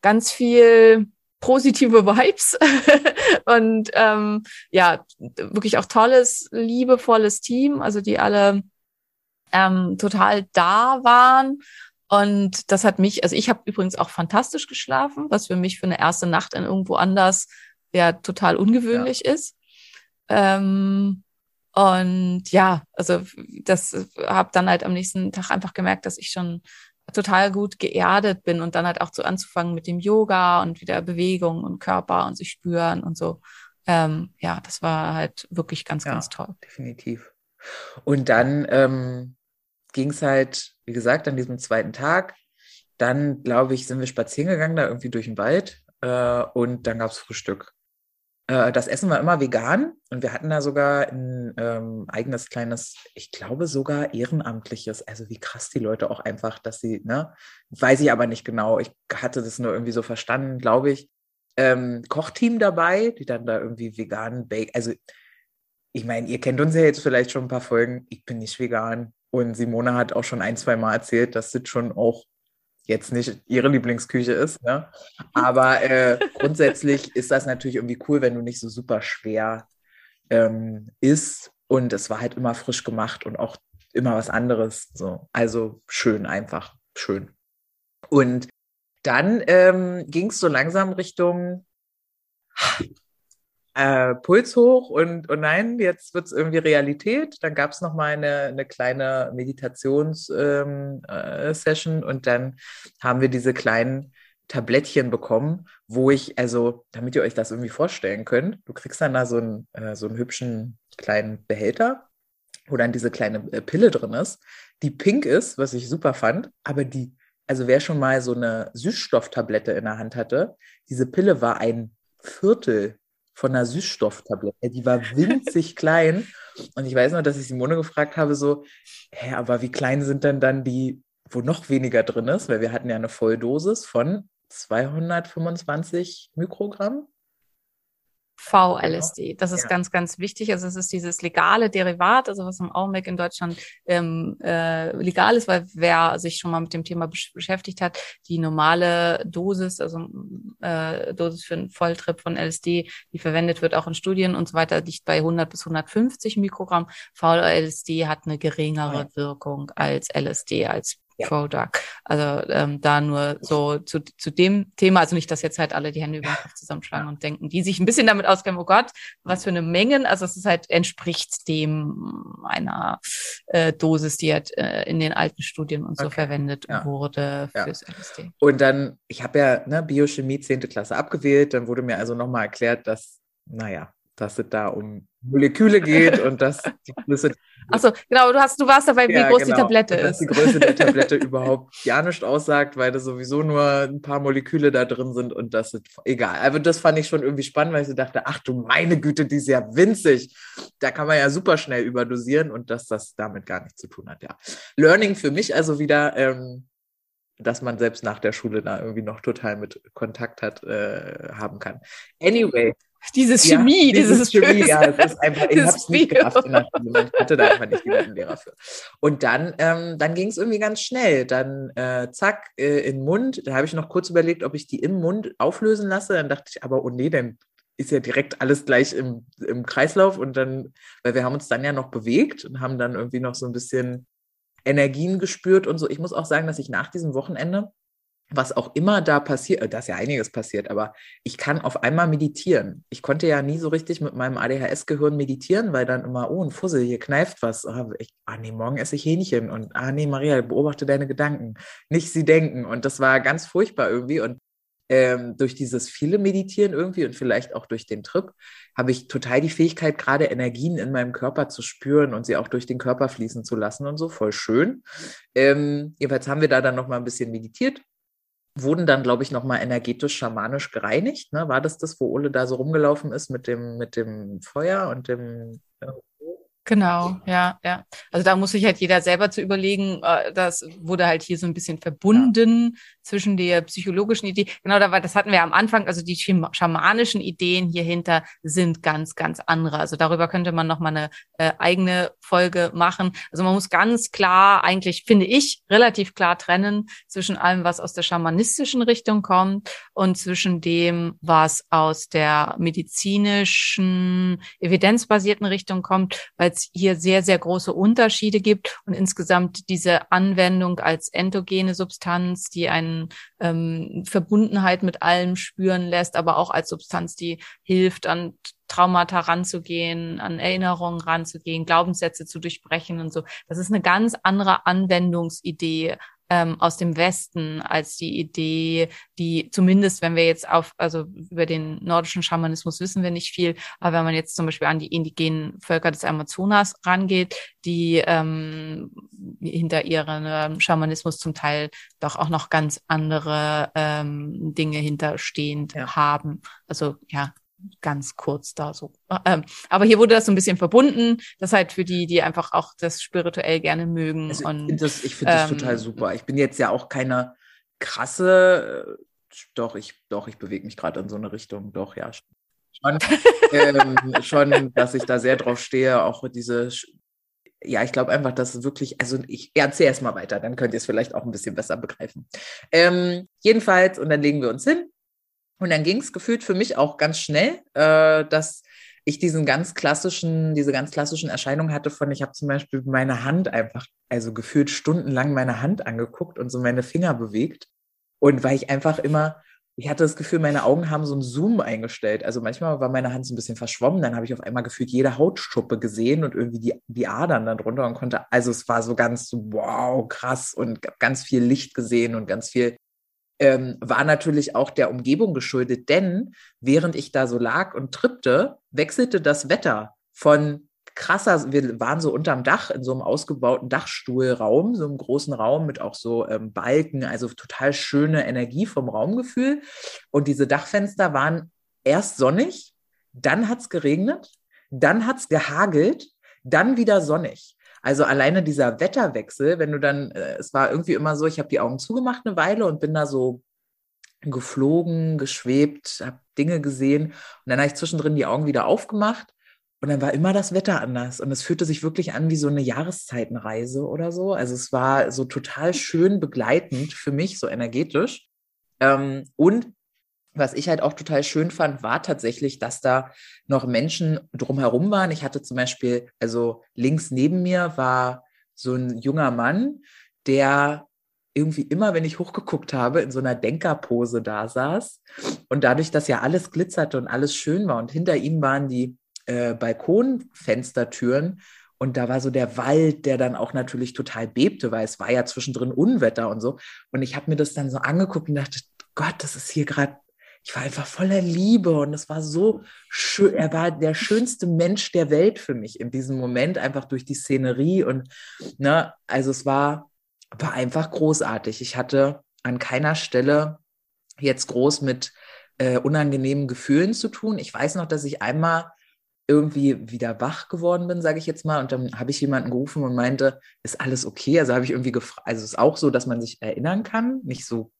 ganz viel positive Vibes und ähm, ja, wirklich auch tolles, liebevolles Team, also die alle ähm, total da waren. Und das hat mich, also ich habe übrigens auch fantastisch geschlafen, was für mich für eine erste Nacht in irgendwo anders ja total ungewöhnlich ja. ist. Ähm, und ja, also das habe dann halt am nächsten Tag einfach gemerkt, dass ich schon total gut geerdet bin und dann halt auch so anzufangen mit dem Yoga und wieder Bewegung und Körper und sich spüren und so. Ähm, ja, das war halt wirklich ganz, ja, ganz toll. Definitiv. Und dann ähm, ging es halt, wie gesagt, an diesem zweiten Tag dann, glaube ich, sind wir spazieren gegangen, da irgendwie durch den Wald. Äh, und dann gab es Frühstück. Äh, das Essen war immer vegan und wir hatten da sogar ein ähm, eigenes kleines, ich glaube sogar ehrenamtliches. Also wie krass die Leute auch einfach, dass sie, ne, weiß ich aber nicht genau. Ich hatte das nur irgendwie so verstanden, glaube ich. Ähm, Kochteam dabei, die dann da irgendwie veganen Bake, also ich meine, ihr kennt uns ja jetzt vielleicht schon ein paar Folgen. Ich bin nicht vegan. Und Simone hat auch schon ein, zwei Mal erzählt, dass das schon auch jetzt nicht ihre Lieblingsküche ist. Ne? Aber äh, grundsätzlich ist das natürlich irgendwie cool, wenn du nicht so super schwer ähm, isst. Und es war halt immer frisch gemacht und auch immer was anderes. So. Also schön, einfach schön. Und dann ähm, ging es so langsam Richtung äh, Puls hoch und, und nein, jetzt wird es irgendwie Realität. Dann gab es nochmal eine, eine kleine Meditationssession ähm, äh, und dann haben wir diese kleinen Tablettchen bekommen, wo ich, also, damit ihr euch das irgendwie vorstellen könnt, du kriegst dann da so einen, äh, so einen hübschen kleinen Behälter, wo dann diese kleine äh, Pille drin ist, die pink ist, was ich super fand, aber die, also wer schon mal so eine Süßstofftablette in der Hand hatte, diese Pille war ein Viertel von einer Süßstofftablette. Die war winzig klein. Und ich weiß noch, dass ich Simone gefragt habe, so, hä, aber wie klein sind denn dann die, wo noch weniger drin ist? Weil wir hatten ja eine Volldosis von 225 Mikrogramm. VLSD. Das ist ja. ganz, ganz wichtig. Also es ist dieses legale Derivat, also was im Augenblick in Deutschland ähm, äh, legal ist, weil wer sich schon mal mit dem Thema besch beschäftigt hat, die normale Dosis, also äh, Dosis für einen Volltrip von LSD, die verwendet wird auch in Studien und so weiter, liegt bei 100 bis 150 Mikrogramm. VLSD hat eine geringere ja. Wirkung als LSD, als ja. Product. Also ähm, da nur so zu, zu dem Thema, also nicht, dass jetzt halt alle die Hände über den Kopf zusammenschlagen und denken, die sich ein bisschen damit auskennen, oh Gott, was für eine Mengen. Also es ist halt entspricht dem einer äh, Dosis, die halt äh, in den alten Studien und so okay. verwendet ja. wurde fürs ja. LSD. Und dann, ich habe ja ne, Biochemie 10. Klasse abgewählt, dann wurde mir also nochmal erklärt, dass, naja, dass es da um Moleküle geht und dass die Größe. Achso, genau, du hast, du warst dabei, wie ja, groß genau. die Tablette ist. Dass die Größe der Tablette überhaupt gar nicht aussagt, weil da sowieso nur ein paar Moleküle da drin sind und das ist egal. Also das fand ich schon irgendwie spannend, weil ich so dachte, ach du meine Güte, die ist ja winzig. Da kann man ja super schnell überdosieren und dass das damit gar nichts zu tun hat, ja. Learning für mich also wieder, ähm, dass man selbst nach der Schule da irgendwie noch total mit Kontakt hat, äh, haben kann. Anyway, dieses Chemie, ja, dieses, dieses Chemie, ja, es ist einfach, ich habe es nicht gerafft in der Schule, ich hatte da einfach nicht die Lehrer für. Und dann, ähm, dann ging es irgendwie ganz schnell. Dann äh, zack, äh, in den Mund. Da habe ich noch kurz überlegt, ob ich die im Mund auflösen lasse. Dann dachte ich, aber oh nee, dann ist ja direkt alles gleich im, im Kreislauf. Und dann, weil wir haben uns dann ja noch bewegt und haben dann irgendwie noch so ein bisschen Energien gespürt und so. Ich muss auch sagen, dass ich nach diesem Wochenende was auch immer da passiert, äh, da ist ja einiges passiert, aber ich kann auf einmal meditieren. Ich konnte ja nie so richtig mit meinem ADHS-Gehirn meditieren, weil dann immer, oh, ein Fussel, hier kneift was. Ah, ich, ah nee, morgen esse ich Hähnchen und ah nee, Maria, beobachte deine Gedanken, nicht sie denken. Und das war ganz furchtbar irgendwie. Und ähm, durch dieses viele Meditieren irgendwie und vielleicht auch durch den Trip habe ich total die Fähigkeit, gerade Energien in meinem Körper zu spüren und sie auch durch den Körper fließen zu lassen und so, voll schön. Ähm, jedenfalls haben wir da dann noch mal ein bisschen meditiert wurden dann, glaube ich, nochmal energetisch schamanisch gereinigt. Ne? War das das, wo Ole da so rumgelaufen ist mit dem, mit dem Feuer und dem äh, Genau, ja, ja. Also da muss sich halt jeder selber zu überlegen, äh, das wurde halt hier so ein bisschen verbunden ja. zwischen der psychologischen Idee. Genau, da war, das hatten wir am Anfang, also die schamanischen Ideen hierhinter sind ganz, ganz andere. Also darüber könnte man nochmal eine äh, eigene Folge machen. Also man muss ganz klar, eigentlich finde ich, relativ klar trennen zwischen allem, was aus der schamanistischen Richtung kommt und zwischen dem, was aus der medizinischen, evidenzbasierten Richtung kommt, weil es hier sehr, sehr große Unterschiede gibt und insgesamt diese Anwendung als endogene Substanz, die eine ähm, Verbundenheit mit allem spüren lässt, aber auch als Substanz, die hilft, an Traumata ranzugehen, an Erinnerungen ranzugehen, Glaubenssätze zu durchbrechen und so. Das ist eine ganz andere Anwendungsidee ähm, aus dem Westen als die Idee, die zumindest, wenn wir jetzt auf, also über den nordischen Schamanismus wissen wir nicht viel, aber wenn man jetzt zum Beispiel an die indigenen Völker des Amazonas rangeht, die ähm, hinter ihrem ähm, Schamanismus zum Teil doch auch noch ganz andere ähm, Dinge hinterstehend ja. haben. Also ja, ganz kurz da so. Ähm, aber hier wurde das so ein bisschen verbunden. Das halt für die, die einfach auch das spirituell gerne mögen. Also und, ich finde das, ähm, total super. Ich bin jetzt ja auch keine krasse, äh, doch, ich, doch, ich bewege mich gerade in so eine Richtung, doch, ja. Schon, ähm, schon, dass ich da sehr drauf stehe, auch diese ja, ich glaube einfach, dass es wirklich, also ich erzähle erst mal weiter, dann könnt ihr es vielleicht auch ein bisschen besser begreifen. Ähm, jedenfalls, und dann legen wir uns hin und dann ging es gefühlt für mich auch ganz schnell, äh, dass ich diesen ganz klassischen, diese ganz klassischen Erscheinungen hatte von, ich habe zum Beispiel meine Hand einfach, also gefühlt stundenlang meine Hand angeguckt und so meine Finger bewegt. Und weil ich einfach immer, ich hatte das Gefühl, meine Augen haben so einen Zoom eingestellt. Also manchmal war meine Hand so ein bisschen verschwommen, dann habe ich auf einmal gefühlt jede Hautschuppe gesehen und irgendwie die, die Adern dann drunter und konnte, also es war so ganz wow, krass und ganz viel Licht gesehen und ganz viel ähm, war natürlich auch der Umgebung geschuldet, denn während ich da so lag und trippte, wechselte das Wetter von krasser, wir waren so unterm Dach in so einem ausgebauten Dachstuhlraum, so einem großen Raum mit auch so ähm, Balken, also total schöne Energie vom Raumgefühl. Und diese Dachfenster waren erst sonnig, dann hat es geregnet, dann hat es gehagelt, dann wieder sonnig. Also alleine dieser Wetterwechsel, wenn du dann, äh, es war irgendwie immer so, ich habe die Augen zugemacht eine Weile und bin da so geflogen, geschwebt, habe Dinge gesehen und dann habe ich zwischendrin die Augen wieder aufgemacht und dann war immer das Wetter anders und es fühlte sich wirklich an wie so eine Jahreszeitenreise oder so. Also es war so total schön begleitend für mich, so energetisch. Ähm, und was ich halt auch total schön fand, war tatsächlich, dass da noch Menschen drumherum waren. Ich hatte zum Beispiel, also links neben mir war so ein junger Mann, der irgendwie immer, wenn ich hochgeguckt habe, in so einer Denkerpose da saß. Und dadurch, dass ja alles glitzerte und alles schön war und hinter ihm waren die äh, Balkonfenstertüren und da war so der Wald, der dann auch natürlich total bebte, weil es war ja zwischendrin Unwetter und so. Und ich habe mir das dann so angeguckt und dachte, Gott, das ist hier gerade ich war einfach voller Liebe und es war so schön. Er war der schönste Mensch der Welt für mich in diesem Moment, einfach durch die Szenerie und, ne, also es war, war einfach großartig. Ich hatte an keiner Stelle jetzt groß mit äh, unangenehmen Gefühlen zu tun. Ich weiß noch, dass ich einmal irgendwie wieder wach geworden bin, sage ich jetzt mal. Und dann habe ich jemanden gerufen und meinte, ist alles okay? Also habe ich irgendwie gefragt, also es ist auch so, dass man sich erinnern kann, nicht so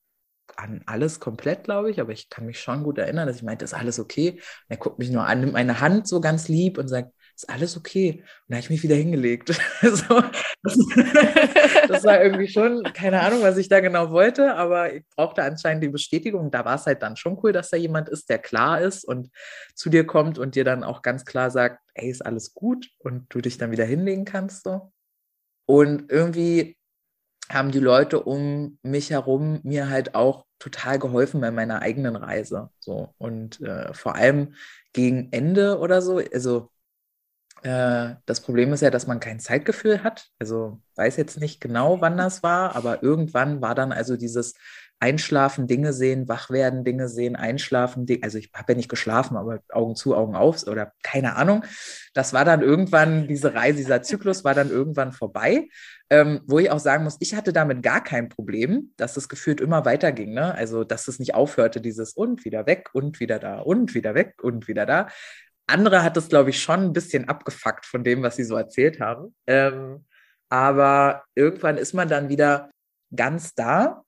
an alles komplett, glaube ich, aber ich kann mich schon gut erinnern, dass ich meinte, ist alles okay? Und er guckt mich nur an, nimmt meine Hand so ganz lieb und sagt, ist alles okay? Und da habe ich mich wieder hingelegt. so, das, das, war irgendwie schon, keine Ahnung, was ich da genau wollte, aber ich brauchte anscheinend die Bestätigung. Da war es halt dann schon cool, dass da jemand ist, der klar ist und zu dir kommt und dir dann auch ganz klar sagt, ey, ist alles gut und du dich dann wieder hinlegen kannst. So. Und irgendwie haben die Leute um mich herum mir halt auch total geholfen bei meiner eigenen Reise. So und äh, vor allem gegen Ende oder so. Also äh, das Problem ist ja, dass man kein Zeitgefühl hat. Also weiß jetzt nicht genau, wann das war, aber irgendwann war dann also dieses Einschlafen, Dinge sehen, wach werden, Dinge sehen, einschlafen, also ich habe ja nicht geschlafen, aber Augen zu, Augen auf oder keine Ahnung. Das war dann irgendwann, diese Reise, dieser Zyklus war dann irgendwann vorbei, ähm, wo ich auch sagen muss, ich hatte damit gar kein Problem, dass es gefühlt immer weiterging, ne? Also, dass es nicht aufhörte, dieses und wieder weg und wieder da und wieder weg und wieder da. Andere hat es, glaube ich, schon ein bisschen abgefuckt von dem, was sie so erzählt haben. Ähm, aber irgendwann ist man dann wieder ganz da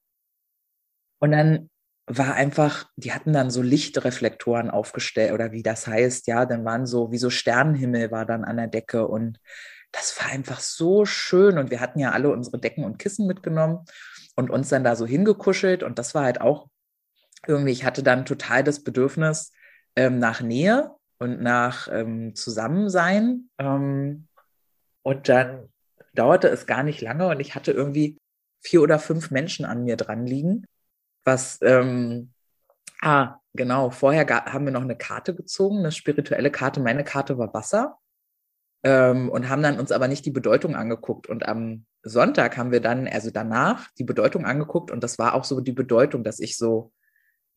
und dann war einfach, die hatten dann so Lichtreflektoren aufgestellt oder wie das heißt, ja, dann waren so, wie so Sternenhimmel war dann an der Decke und das war einfach so schön. Und wir hatten ja alle unsere Decken und Kissen mitgenommen und uns dann da so hingekuschelt. Und das war halt auch irgendwie, ich hatte dann total das Bedürfnis ähm, nach Nähe und nach ähm, Zusammensein. Ähm, und dann dauerte es gar nicht lange und ich hatte irgendwie vier oder fünf Menschen an mir dran liegen was, ähm, ah, genau, vorher haben wir noch eine Karte gezogen, eine spirituelle Karte. Meine Karte war Wasser. Ähm, und haben dann uns aber nicht die Bedeutung angeguckt. Und am Sonntag haben wir dann, also danach, die Bedeutung angeguckt und das war auch so die Bedeutung, dass ich so,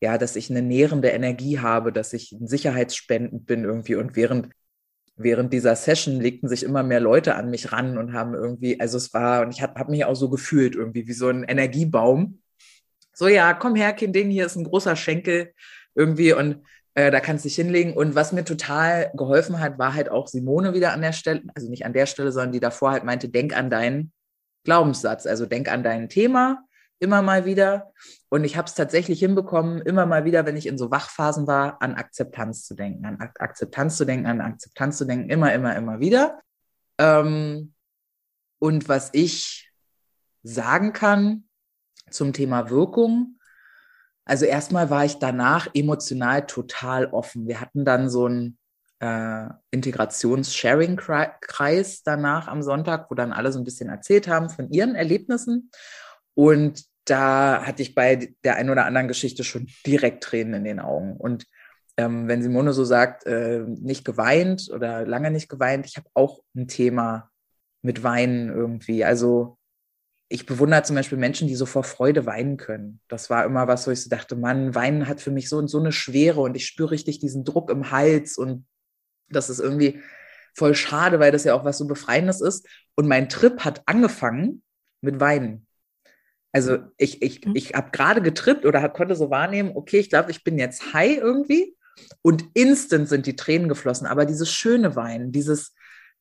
ja, dass ich eine nährende Energie habe, dass ich sicherheitsspendend bin irgendwie und während während dieser Session legten sich immer mehr Leute an mich ran und haben irgendwie, also es war, und ich habe hab mich auch so gefühlt irgendwie wie so ein Energiebaum. So, ja, komm her, Kinding, hier ist ein großer Schenkel irgendwie und äh, da kannst du dich hinlegen. Und was mir total geholfen hat, war halt auch Simone wieder an der Stelle, also nicht an der Stelle, sondern die davor halt meinte, denk an deinen Glaubenssatz, also denk an dein Thema immer mal wieder. Und ich habe es tatsächlich hinbekommen, immer mal wieder, wenn ich in so Wachphasen war, an Akzeptanz zu denken, an Ak Akzeptanz zu denken, an Akzeptanz zu denken, immer, immer, immer wieder. Ähm, und was ich sagen kann zum Thema Wirkung, also erstmal war ich danach emotional total offen. Wir hatten dann so einen äh, Integrations-Sharing-Kreis danach am Sonntag, wo dann alle so ein bisschen erzählt haben von ihren Erlebnissen. Und da hatte ich bei der einen oder anderen Geschichte schon direkt Tränen in den Augen. Und ähm, wenn Simone so sagt, äh, nicht geweint oder lange nicht geweint, ich habe auch ein Thema mit Weinen irgendwie. Also ich bewundere zum Beispiel Menschen, die so vor Freude weinen können. Das war immer was, wo ich so dachte, Mann, Weinen hat für mich so und so eine Schwere und ich spüre richtig diesen Druck im Hals und das ist irgendwie voll schade, weil das ja auch was so Befreiendes ist. Und mein Trip hat angefangen mit Weinen. Also ich, ich, mhm. ich habe gerade getrippt oder konnte so wahrnehmen, okay, ich glaube, ich bin jetzt high irgendwie. Und instant sind die Tränen geflossen. Aber dieses schöne Weinen, dieses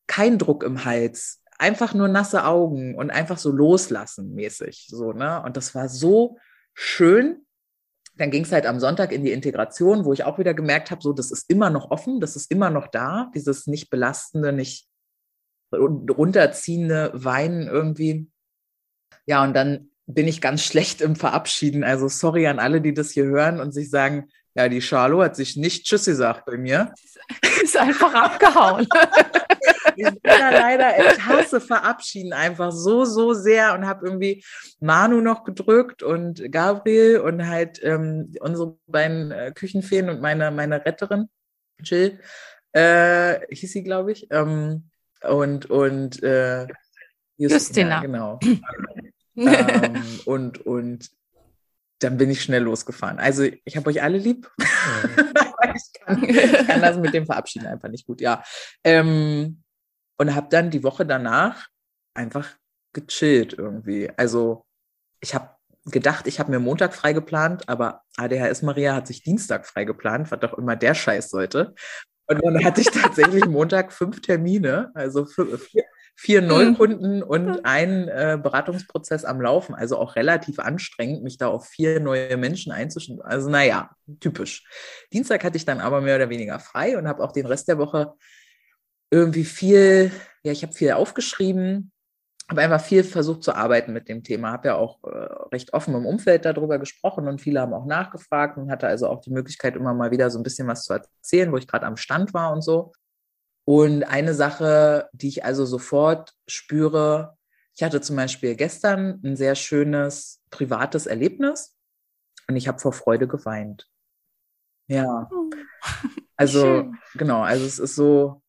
kein Druck im Hals, einfach nur nasse Augen und einfach so loslassen mäßig. So, ne? Und das war so schön. Dann ging es halt am Sonntag in die Integration, wo ich auch wieder gemerkt habe, so, das ist immer noch offen, das ist immer noch da, dieses nicht belastende, nicht runterziehende Weinen irgendwie. Ja, und dann bin ich ganz schlecht im Verabschieden. Also sorry an alle, die das hier hören und sich sagen, ja, die Charlo hat sich nicht Tschüss gesagt bei mir. Ist einfach abgehauen. ich bin da leider, ich hasse Verabschieden einfach so, so sehr und habe irgendwie Manu noch gedrückt und Gabriel und halt ähm, unsere beiden äh, Küchenfeen und meine, meine Retterin, Jill, äh, hieß sie, glaube ich. Ähm, und und äh, Justina, Justina. genau ähm, und, und dann bin ich schnell losgefahren. Also ich habe euch alle lieb. ich, kann, ich, kann, das mit dem Verabschieden einfach nicht gut, ja. Ähm, und habe dann die Woche danach einfach gechillt irgendwie. Also ich habe gedacht, ich habe mir Montag frei geplant, aber ADHS Maria hat sich Dienstag frei geplant, was doch immer der Scheiß sollte. Und dann hatte ich tatsächlich Montag fünf Termine, also vier, vier. Neukunden und einen äh, Beratungsprozess am Laufen. Also auch relativ anstrengend, mich da auf vier neue Menschen einzustellen. Also naja, typisch. Dienstag hatte ich dann aber mehr oder weniger frei und habe auch den Rest der Woche irgendwie viel, ja, ich habe viel aufgeschrieben, habe einfach viel versucht zu arbeiten mit dem Thema, habe ja auch äh, recht offen im Umfeld darüber gesprochen und viele haben auch nachgefragt und hatte also auch die Möglichkeit, immer mal wieder so ein bisschen was zu erzählen, wo ich gerade am Stand war und so. Und eine Sache, die ich also sofort spüre, ich hatte zum Beispiel gestern ein sehr schönes privates Erlebnis und ich habe vor Freude geweint. Ja. Oh. Also, Schön. genau, also es ist so,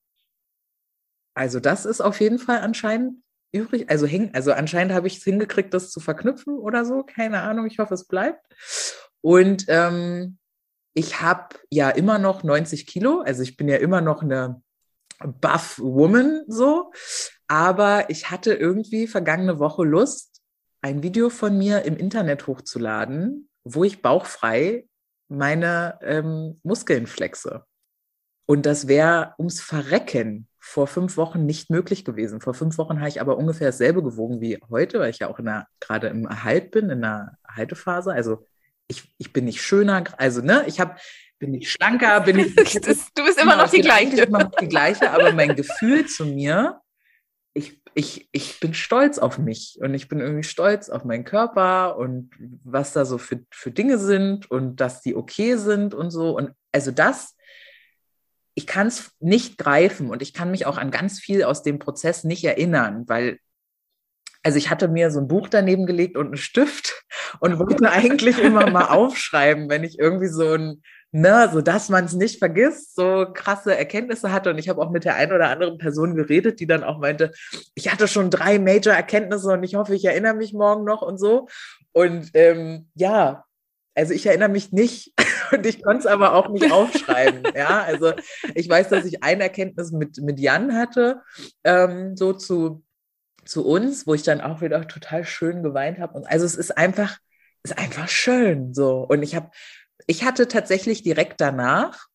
also das ist auf jeden Fall anscheinend übrig. Also hing, also anscheinend habe ich es hingekriegt, das zu verknüpfen oder so. Keine Ahnung, ich hoffe, es bleibt. Und ähm, ich habe ja immer noch 90 Kilo, also ich bin ja immer noch eine buff Woman so. Aber ich hatte irgendwie vergangene Woche Lust, ein Video von mir im Internet hochzuladen, wo ich bauchfrei meine ähm, Muskeln flexe. Und das wäre ums Verrecken vor fünf Wochen nicht möglich gewesen. Vor fünf Wochen habe ich aber ungefähr dasselbe gewogen wie heute, weil ich ja auch gerade im Erhalt bin, in der Haltephase. Also ich, ich bin nicht schöner, also ne, ich habe bin ich schlanker, bin ich. Das, du bist immer genau, noch die gleiche. Immer noch die gleiche, aber mein Gefühl zu mir, ich, ich, ich bin stolz auf mich und ich bin irgendwie stolz auf meinen Körper und was da so für, für Dinge sind und dass die okay sind und so. Und also das, ich kann es nicht greifen und ich kann mich auch an ganz viel aus dem Prozess nicht erinnern, weil also ich hatte mir so ein Buch daneben gelegt und einen Stift und wollte eigentlich immer mal aufschreiben, wenn ich irgendwie so ein ne, so dass man es nicht vergisst, so krasse Erkenntnisse hatte. Und ich habe auch mit der einen oder anderen Person geredet, die dann auch meinte, ich hatte schon drei Major-Erkenntnisse und ich hoffe, ich erinnere mich morgen noch und so. Und ähm, ja, also ich erinnere mich nicht und ich konnte es aber auch nicht aufschreiben. ja, also ich weiß, dass ich eine Erkenntnis mit, mit Jan hatte, ähm, so zu, zu uns, wo ich dann auch wieder total schön geweint habe. Und also es ist einfach, ist einfach schön so. Und ich habe ich hatte tatsächlich direkt danach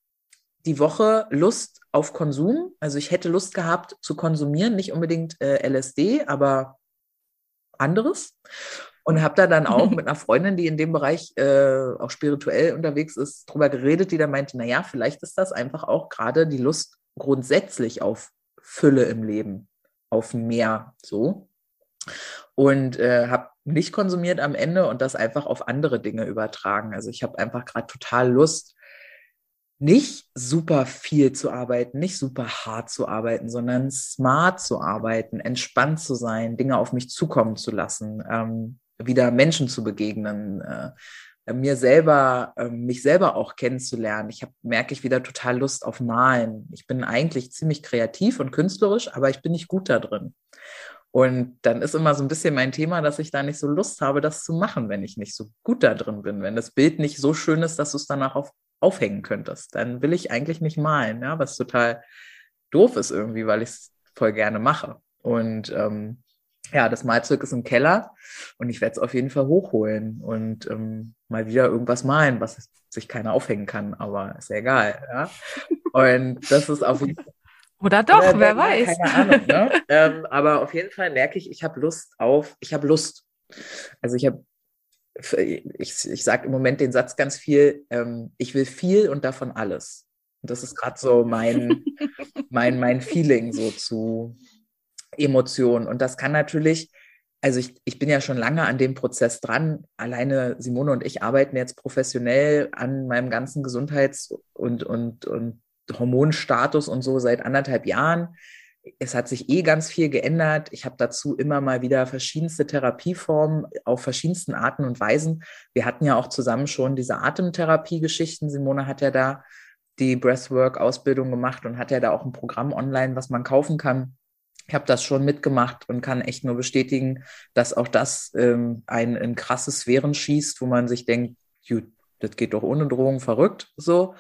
die Woche Lust auf Konsum. Also ich hätte Lust gehabt zu konsumieren, nicht unbedingt äh, LSD, aber anderes. Und habe da dann auch mit einer Freundin, die in dem Bereich äh, auch spirituell unterwegs ist, drüber geredet, die da meinte, naja, vielleicht ist das einfach auch gerade die Lust grundsätzlich auf Fülle im Leben, auf mehr so. Und äh, habe nicht konsumiert am Ende und das einfach auf andere Dinge übertragen. Also ich habe einfach gerade total Lust, nicht super viel zu arbeiten, nicht super hart zu arbeiten, sondern smart zu arbeiten, entspannt zu sein, Dinge auf mich zukommen zu lassen, ähm, wieder Menschen zu begegnen, äh, mir selber, äh, mich selber auch kennenzulernen. Ich habe, merke ich wieder total Lust auf Malen. Ich bin eigentlich ziemlich kreativ und künstlerisch, aber ich bin nicht gut da drin. Und dann ist immer so ein bisschen mein Thema, dass ich da nicht so Lust habe, das zu machen, wenn ich nicht so gut da drin bin. Wenn das Bild nicht so schön ist, dass du es danach auf, aufhängen könntest, dann will ich eigentlich nicht malen, ja, was total doof ist irgendwie, weil ich es voll gerne mache. Und ähm, ja, das Malzeug ist im Keller und ich werde es auf jeden Fall hochholen und ähm, mal wieder irgendwas malen, was sich keiner aufhängen kann, aber ist ja egal. Ja? Und das ist auf jeden Fall oder doch, Oder, wer weiß. Keine Ahnung, ne? ähm, aber auf jeden Fall merke ich, ich habe Lust auf, ich habe Lust. Also ich habe, ich, ich sage im Moment den Satz ganz viel, ähm, ich will viel und davon alles. Und das ist gerade so mein, mein, mein Feeling so zu Emotionen. Und das kann natürlich, also ich, ich bin ja schon lange an dem Prozess dran. Alleine Simone und ich arbeiten jetzt professionell an meinem ganzen Gesundheits- und, und, und Hormonstatus und so seit anderthalb Jahren. Es hat sich eh ganz viel geändert. Ich habe dazu immer mal wieder verschiedenste Therapieformen auf verschiedensten Arten und Weisen. Wir hatten ja auch zusammen schon diese Atemtherapie-Geschichten. Simone hat ja da die Breathwork-Ausbildung gemacht und hat ja da auch ein Programm online, was man kaufen kann. Ich habe das schon mitgemacht und kann echt nur bestätigen, dass auch das ähm, ein in krasse Sphären schießt, wo man sich denkt, das geht doch ohne Drohung verrückt so.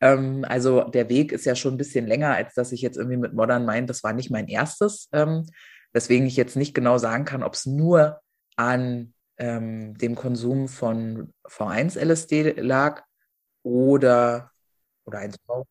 Ähm, also der Weg ist ja schon ein bisschen länger, als dass ich jetzt irgendwie mit Modern Mind, das war nicht mein erstes, ähm, weswegen ich jetzt nicht genau sagen kann, ob es nur an ähm, dem Konsum von V1 LSD lag oder, oder 1V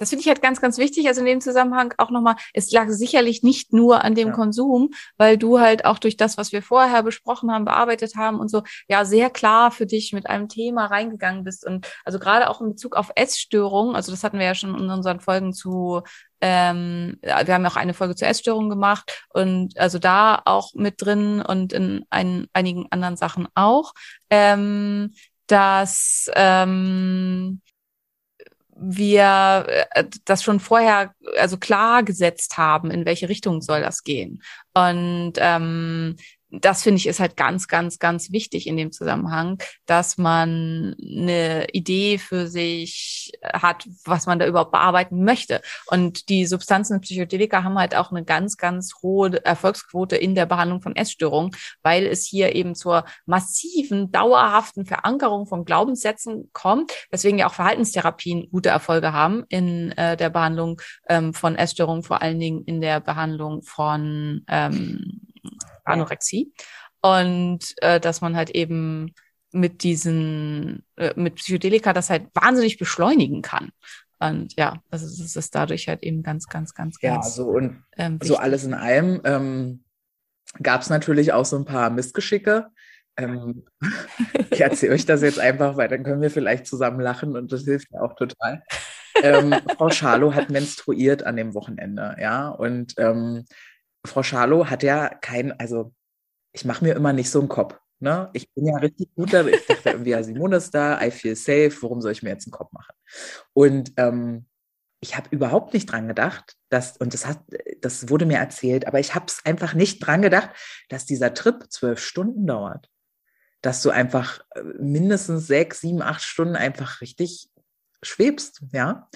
das finde ich halt ganz, ganz wichtig. Also in dem Zusammenhang auch nochmal, es lag sicherlich nicht nur an dem ja. Konsum, weil du halt auch durch das, was wir vorher besprochen haben, bearbeitet haben und so, ja, sehr klar für dich mit einem Thema reingegangen bist. Und also gerade auch in Bezug auf Essstörungen, also das hatten wir ja schon in unseren Folgen zu ähm, wir haben ja auch eine Folge zur Essstörung gemacht und also da auch mit drin und in ein, einigen anderen Sachen auch, ähm, dass ähm, wir äh, das schon vorher also klar gesetzt haben, in welche Richtung soll das gehen. Und ähm, das finde ich ist halt ganz, ganz, ganz wichtig in dem Zusammenhang, dass man eine Idee für sich hat, was man da überhaupt bearbeiten möchte. Und die Substanzen Psychedelika haben halt auch eine ganz, ganz hohe Erfolgsquote in der Behandlung von Essstörungen, weil es hier eben zur massiven, dauerhaften Verankerung von Glaubenssätzen kommt, weswegen ja auch Verhaltenstherapien gute Erfolge haben in äh, der Behandlung ähm, von Essstörungen, vor allen Dingen in der Behandlung von ähm, Anorexie. Und äh, dass man halt eben mit diesen, äh, mit Psychedelika das halt wahnsinnig beschleunigen kann. Und ja, also es ist dadurch halt eben ganz, ganz, ganz, ja, ganz. Ja, so und ähm, so alles in allem ähm, gab es natürlich auch so ein paar Missgeschicke. Ähm, ich erzähle euch das jetzt einfach, weil dann können wir vielleicht zusammen lachen und das hilft mir auch total. ähm, Frau Schalow hat menstruiert an dem Wochenende, ja, und ähm, Frau Schalow hat ja kein, also ich mache mir immer nicht so einen Kopf. Ne? Ich bin ja richtig gut da. Ich dachte irgendwie, ja, Simone ist da, I feel safe, warum soll ich mir jetzt einen Kopf machen? Und ähm, ich habe überhaupt nicht dran gedacht, dass, und das hat, das wurde mir erzählt, aber ich habe es einfach nicht dran gedacht, dass dieser Trip zwölf Stunden dauert. Dass du einfach äh, mindestens sechs, sieben, acht Stunden einfach richtig schwebst, ja.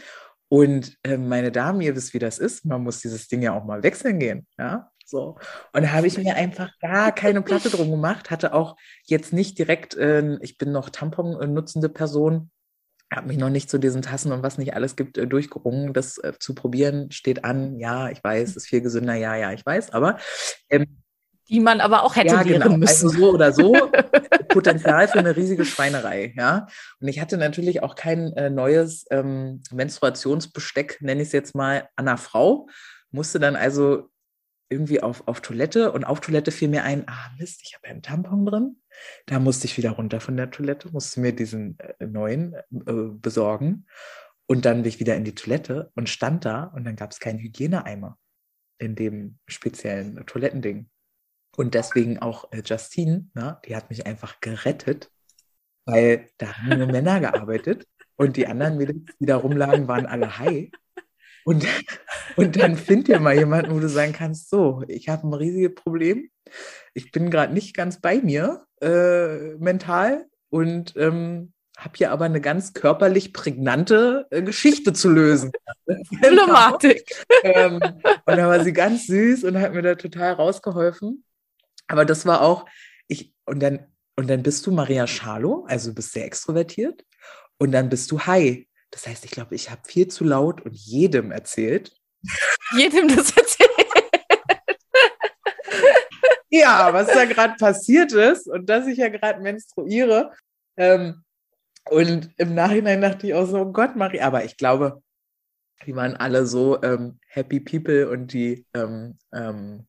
Und äh, meine Damen, ihr wisst, wie das ist. Man muss dieses Ding ja auch mal wechseln gehen, ja. So. Und da habe ich mir einfach gar keine Platte drum gemacht, hatte auch jetzt nicht direkt, äh, ich bin noch Tampon nutzende Person, habe mich noch nicht zu diesen Tassen und was nicht alles gibt äh, durchgerungen. Das äh, zu probieren steht an. Ja, ich weiß, ist viel gesünder. Ja, ja, ich weiß. Aber ähm, die man aber auch hätte ja, lehren genau. müssen. Also so oder so Potenzial für eine riesige Schweinerei, ja. Und ich hatte natürlich auch kein äh, neues ähm, Menstruationsbesteck, nenne ich es jetzt mal, an einer Frau. Musste dann also irgendwie auf, auf Toilette und auf Toilette fiel mir ein, ah Mist, ich habe ja einen Tampon drin. Da musste ich wieder runter von der Toilette, musste mir diesen äh, neuen äh, besorgen. Und dann bin ich wieder in die Toilette und stand da und dann gab es keinen Hygieneeimer in dem speziellen Toilettending. Und deswegen auch äh, Justine, ne, die hat mich einfach gerettet, weil da haben nur Männer gearbeitet und die anderen Mädels, die da rumlagen, waren alle high. Und, und dann find dir mal jemanden, wo du sagen kannst, so, ich habe ein riesiges Problem. Ich bin gerade nicht ganz bei mir äh, mental und ähm, habe hier aber eine ganz körperlich prägnante äh, Geschichte zu lösen. Problematik. ähm, und da war sie ganz süß und hat mir da total rausgeholfen. Aber das war auch, ich, und dann, und dann bist du Maria Schalo, also du bist sehr extrovertiert, und dann bist du Hi. Das heißt, ich glaube, ich habe viel zu laut und jedem erzählt. Jedem das erzählt. ja, was da gerade passiert ist und dass ich ja gerade menstruiere. Ähm, und im Nachhinein dachte ich auch so, oh Gott, Maria, aber ich glaube, die waren alle so ähm, happy people und die ähm, ähm,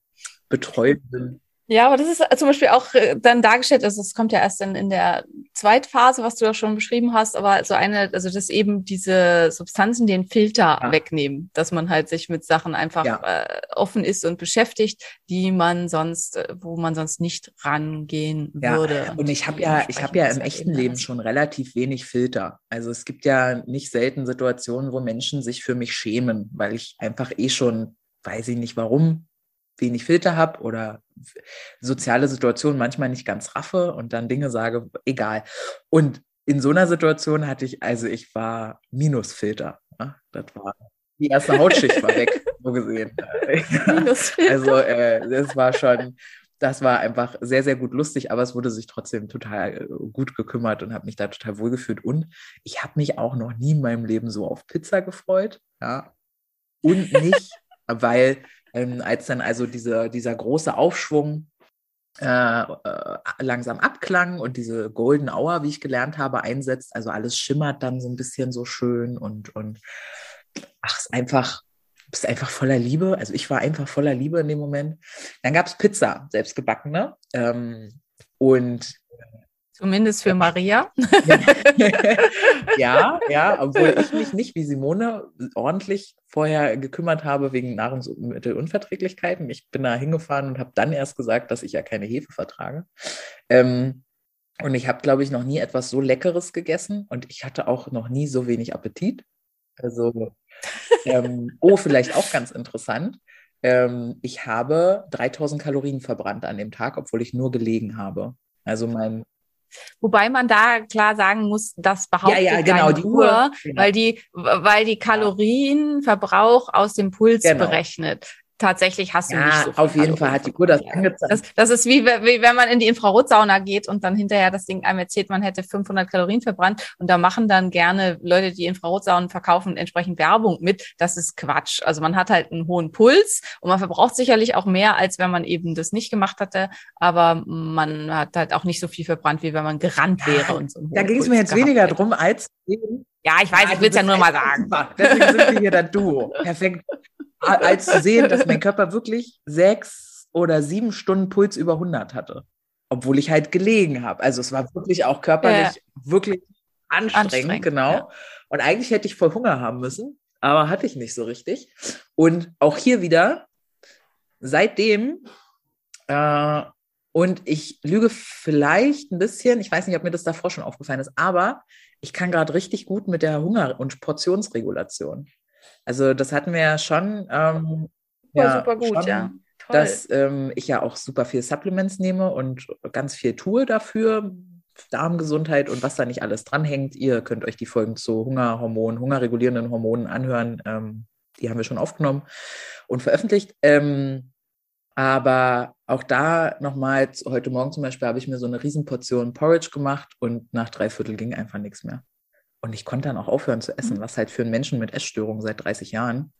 Betreuenden ja, aber das ist äh, zum Beispiel auch äh, dann dargestellt, also es kommt ja erst in, in der Zweitphase, was du ja schon beschrieben hast, aber so eine, also dass eben diese Substanzen den Filter ja. wegnehmen, dass man halt sich mit Sachen einfach ja. äh, offen ist und beschäftigt, die man sonst, äh, wo man sonst nicht rangehen ja. würde. Und ich habe ja, ich habe ja im echten Leben schon relativ wenig Filter. Also es gibt ja nicht selten Situationen, wo Menschen sich für mich schämen, weil ich einfach eh schon, weiß ich nicht warum, wenig Filter habe oder soziale Situationen manchmal nicht ganz raffe und dann Dinge sage, egal. Und in so einer Situation hatte ich, also ich war Minusfilter. Ja? Das war die erste Hautschicht war weg, so gesehen. also äh, das war schon, das war einfach sehr, sehr gut lustig, aber es wurde sich trotzdem total äh, gut gekümmert und habe mich da total wohlgefühlt. Und ich habe mich auch noch nie in meinem Leben so auf Pizza gefreut. Ja. Und nicht, weil ähm, als dann also diese, dieser große Aufschwung äh, äh, langsam abklang und diese Golden Hour, wie ich gelernt habe, einsetzt. Also alles schimmert dann so ein bisschen so schön und, und ach, ist einfach, bist einfach voller Liebe. Also ich war einfach voller Liebe in dem Moment. Dann gab es Pizza, selbstgebackene. Ähm, und Zumindest für Maria. ja, ja, obwohl ich mich nicht wie Simone ordentlich vorher gekümmert habe wegen Nahrungsmittelunverträglichkeiten. Ich bin da hingefahren und habe dann erst gesagt, dass ich ja keine Hefe vertrage. Ähm, und ich habe, glaube ich, noch nie etwas so Leckeres gegessen und ich hatte auch noch nie so wenig Appetit. Also, ähm, oh, vielleicht auch ganz interessant. Ähm, ich habe 3000 Kalorien verbrannt an dem Tag, obwohl ich nur gelegen habe. Also mein Wobei man da klar sagen muss, das behauptet ja, ja, genau, die Uhr, Uhr genau. weil die, weil die Kalorienverbrauch aus dem Puls genau. berechnet tatsächlich hast du ja, nicht so viel auf jeden Fall hat die Uhr das angezeigt. Das, das ist wie, wie wenn man in die Infrarotsauna geht und dann hinterher das Ding einem erzählt, man hätte 500 Kalorien verbrannt und da machen dann gerne Leute, die Infrarotsaunen verkaufen, entsprechend Werbung mit. Das ist Quatsch. Also man hat halt einen hohen Puls und man verbraucht sicherlich auch mehr, als wenn man eben das nicht gemacht hatte, aber man hat halt auch nicht so viel verbrannt, wie wenn man gerannt wäre und so. Da ging es mir jetzt weniger hätte. drum als ja, ich weiß, ja, ich will es ja nur mal sagen. Deswegen sind wir hier das Duo. Perfekt als zu sehen, dass mein Körper wirklich sechs oder sieben Stunden Puls über 100 hatte. Obwohl ich halt gelegen habe. Also es war wirklich auch körperlich ja. wirklich anstrengend, anstrengend genau. Ja. Und eigentlich hätte ich voll Hunger haben müssen, aber hatte ich nicht so richtig. Und auch hier wieder, seitdem, äh, und ich lüge vielleicht ein bisschen, ich weiß nicht, ob mir das davor schon aufgefallen ist, aber ich kann gerade richtig gut mit der Hunger- und Portionsregulation. Also das hatten wir ja schon. Ähm, ja, super gut, schon, ja. Toll. Dass ähm, ich ja auch super viel Supplements nehme und ganz viel tue dafür. Darmgesundheit und was da nicht alles dranhängt. Ihr könnt euch die Folgen zu Hungerhormonen, hungerregulierenden Hormonen anhören. Ähm, die haben wir schon aufgenommen und veröffentlicht. Ähm, aber auch da nochmal, heute Morgen zum Beispiel, habe ich mir so eine Riesenportion Porridge gemacht und nach drei Viertel ging einfach nichts mehr. Und ich konnte dann auch aufhören zu essen, mhm. was halt für einen Menschen mit Essstörungen seit 30 Jahren,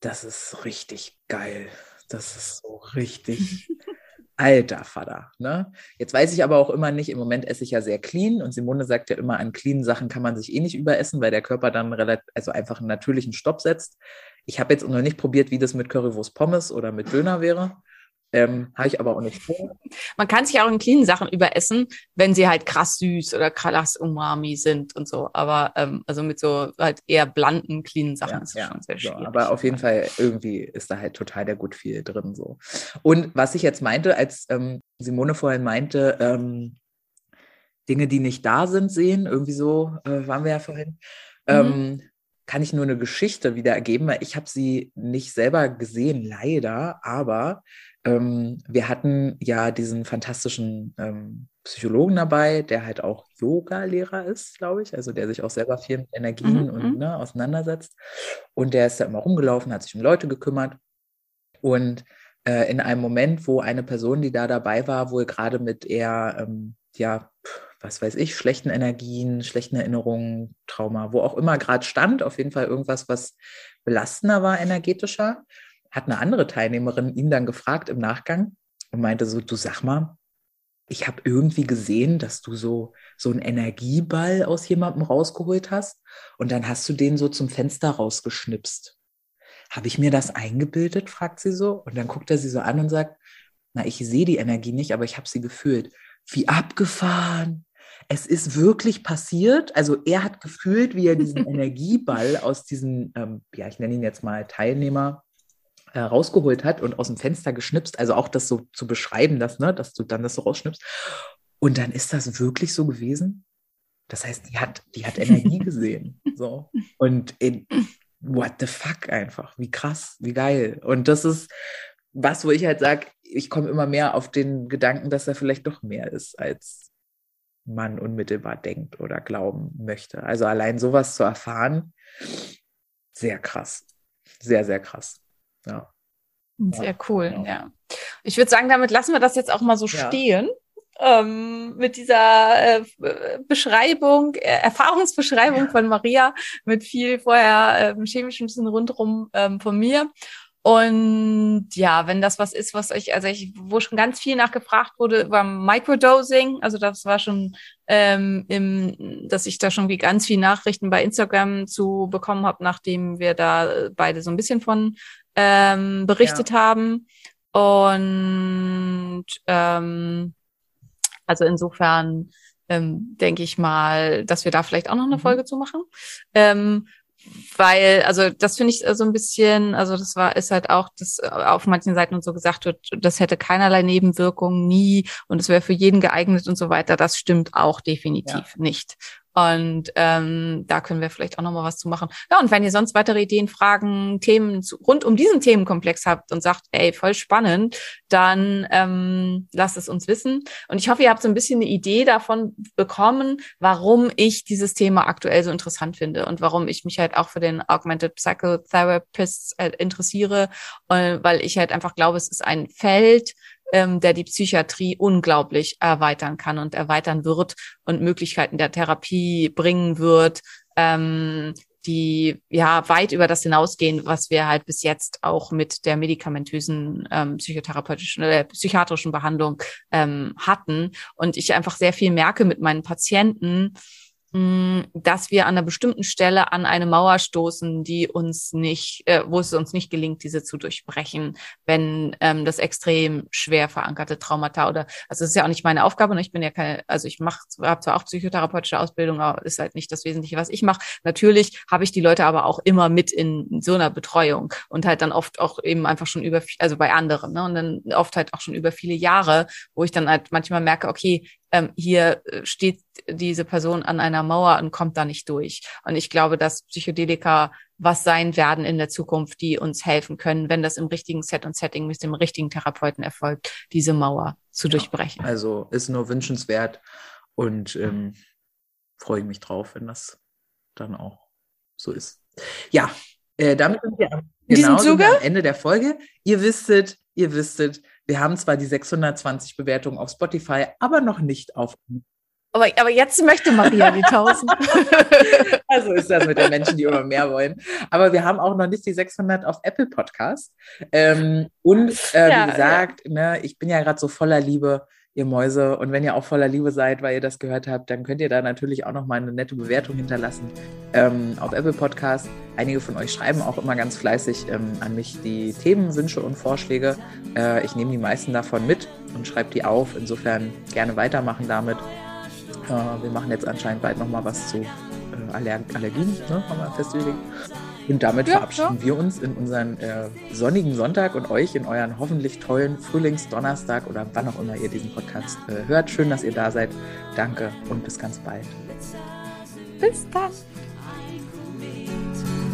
das ist richtig geil. Das ist so richtig alter Vater. Ne? Jetzt weiß ich aber auch immer nicht, im Moment esse ich ja sehr clean und Simone sagt ja immer, an cleanen Sachen kann man sich eh nicht überessen, weil der Körper dann relativ, also einfach einen natürlichen Stopp setzt. Ich habe jetzt noch nicht probiert, wie das mit Currywurst Pommes oder mit Döner wäre. Ähm, Habe ich aber auch nicht vor. Man kann sich auch in cleanen Sachen überessen, wenn sie halt krass süß oder krass umami sind und so. Aber ähm, also mit so halt eher blanden, cleanen Sachen ja, ist ja. schon sehr schwierig. So, aber auf jeden Fall irgendwie ist da halt total der gut viel drin so. Und was ich jetzt meinte, als ähm, Simone vorhin meinte, ähm, Dinge, die nicht da sind, sehen, irgendwie so äh, waren wir ja vorhin. Mhm. Ähm, kann ich nur eine Geschichte wiedergeben, weil ich habe sie nicht selber gesehen, leider, aber ähm, wir hatten ja diesen fantastischen ähm, Psychologen dabei, der halt auch Yoga-Lehrer ist, glaube ich, also der sich auch selber viel mit Energien mhm. und mhm. ne, auseinandersetzt. Und der ist da immer rumgelaufen, hat sich um Leute gekümmert. Und äh, in einem Moment, wo eine Person, die da dabei war, wohl gerade mit eher, ähm, ja, was weiß ich, schlechten Energien, schlechten Erinnerungen, Trauma, wo auch immer gerade stand, auf jeden Fall irgendwas, was belastender war, energetischer, hat eine andere Teilnehmerin ihn dann gefragt im Nachgang und meinte so, du sag mal, ich habe irgendwie gesehen, dass du so so einen Energieball aus jemandem rausgeholt hast und dann hast du den so zum Fenster rausgeschnipst. Habe ich mir das eingebildet? fragt sie so und dann guckt er sie so an und sagt, na, ich sehe die Energie nicht, aber ich habe sie gefühlt. Wie abgefahren. Es ist wirklich passiert. Also er hat gefühlt, wie er diesen Energieball aus diesem, ähm, ja, ich nenne ihn jetzt mal Teilnehmer, äh, rausgeholt hat und aus dem Fenster geschnipst, also auch das so zu beschreiben, dass, ne, dass du dann das so rausschnippst. Und dann ist das wirklich so gewesen. Das heißt, die hat, die hat Energie gesehen. So. Und in, what the fuck einfach. Wie krass, wie geil. Und das ist was, wo ich halt sage, ich komme immer mehr auf den Gedanken, dass er vielleicht doch mehr ist, als man unmittelbar denkt oder glauben möchte. Also allein sowas zu erfahren, sehr krass. Sehr, sehr krass. Ja. Sehr cool, ja. ja. Ich würde sagen, damit lassen wir das jetzt auch mal so ja. stehen. Ähm, mit dieser äh, Beschreibung, äh, Erfahrungsbeschreibung ja. von Maria, mit viel vorher ähm, chemischem Wissen rundherum ähm, von mir. Und ja, wenn das was ist, was ich, also ich, wo schon ganz viel nachgefragt wurde, war Microdosing. Also das war schon, ähm, im, dass ich da schon wie ganz viel Nachrichten bei Instagram zu bekommen habe, nachdem wir da äh, beide so ein bisschen von ähm, berichtet ja. haben. Und ähm, also insofern ähm, denke ich mal, dass wir da vielleicht auch noch eine mhm. Folge zu machen. Ähm, weil, also das finde ich so ein bisschen, also das war, ist halt auch, dass auf manchen Seiten und so gesagt wird, das hätte keinerlei Nebenwirkungen, nie und es wäre für jeden geeignet und so weiter. Das stimmt auch definitiv ja. nicht. Und ähm, da können wir vielleicht auch noch mal was zu machen. Ja, und wenn ihr sonst weitere Ideen, Fragen, Themen zu, rund um diesen Themenkomplex habt und sagt, ey, voll spannend, dann ähm, lasst es uns wissen. Und ich hoffe, ihr habt so ein bisschen eine Idee davon bekommen, warum ich dieses Thema aktuell so interessant finde und warum ich mich halt auch für den Augmented Psychotherapist äh, interessiere, äh, weil ich halt einfach glaube, es ist ein Feld, ähm, der die Psychiatrie unglaublich erweitern kann und erweitern wird und Möglichkeiten der Therapie bringen wird, ähm, die ja weit über das hinausgehen, was wir halt bis jetzt auch mit der medikamentösen ähm, psychotherapeutischen oder äh, psychiatrischen Behandlung ähm, hatten. Und ich einfach sehr viel merke mit meinen Patienten, dass wir an einer bestimmten Stelle an eine Mauer stoßen, die uns nicht, äh, wo es uns nicht gelingt, diese zu durchbrechen, wenn ähm, das extrem schwer verankerte Traumata oder also es ist ja auch nicht meine Aufgabe, ne? ich bin ja keine, also ich mache, habe zwar auch psychotherapeutische Ausbildung, aber ist halt nicht das Wesentliche, was ich mache. Natürlich habe ich die Leute aber auch immer mit in so einer Betreuung und halt dann oft auch eben einfach schon über, also bei anderen, ne? und dann oft halt auch schon über viele Jahre, wo ich dann halt manchmal merke, okay, ähm, hier äh, steht diese Person an einer Mauer und kommt da nicht durch. Und ich glaube, dass Psychedelika was sein werden in der Zukunft, die uns helfen können, wenn das im richtigen Set und Setting mit dem richtigen Therapeuten erfolgt, diese Mauer zu durchbrechen. Also ist nur wünschenswert. Und ähm, freue mich drauf, wenn das dann auch so ist. Ja, äh, damit sind wir am, genau am Ende der Folge. Ihr wisstet, ihr wisstet, wir haben zwar die 620 Bewertungen auf Spotify, aber noch nicht auf aber, aber jetzt möchte Maria die 1000. also ist das mit den Menschen, die immer mehr wollen. Aber wir haben auch noch nicht die 600 auf Apple Podcast. Ähm, und äh, ja, wie gesagt, ja. ne, ich bin ja gerade so voller Liebe, ihr Mäuse. Und wenn ihr auch voller Liebe seid, weil ihr das gehört habt, dann könnt ihr da natürlich auch noch mal eine nette Bewertung hinterlassen ähm, auf Apple Podcast. Einige von euch schreiben auch immer ganz fleißig ähm, an mich die Themenwünsche und Vorschläge. Äh, ich nehme die meisten davon mit und schreibe die auf. Insofern gerne weitermachen damit. Äh, wir machen jetzt anscheinend bald nochmal was zu äh, Aller Allergien, ne, haben wir festgelegt. Und damit ja, verabschieden ja. wir uns in unseren äh, sonnigen Sonntag und euch in euren hoffentlich tollen Frühlingsdonnerstag oder wann auch immer ihr diesen Podcast äh, hört. Schön, dass ihr da seid. Danke und bis ganz bald. Bis dann.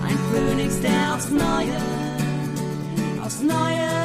Ein Phönix, der aufs Neue, aufs Neue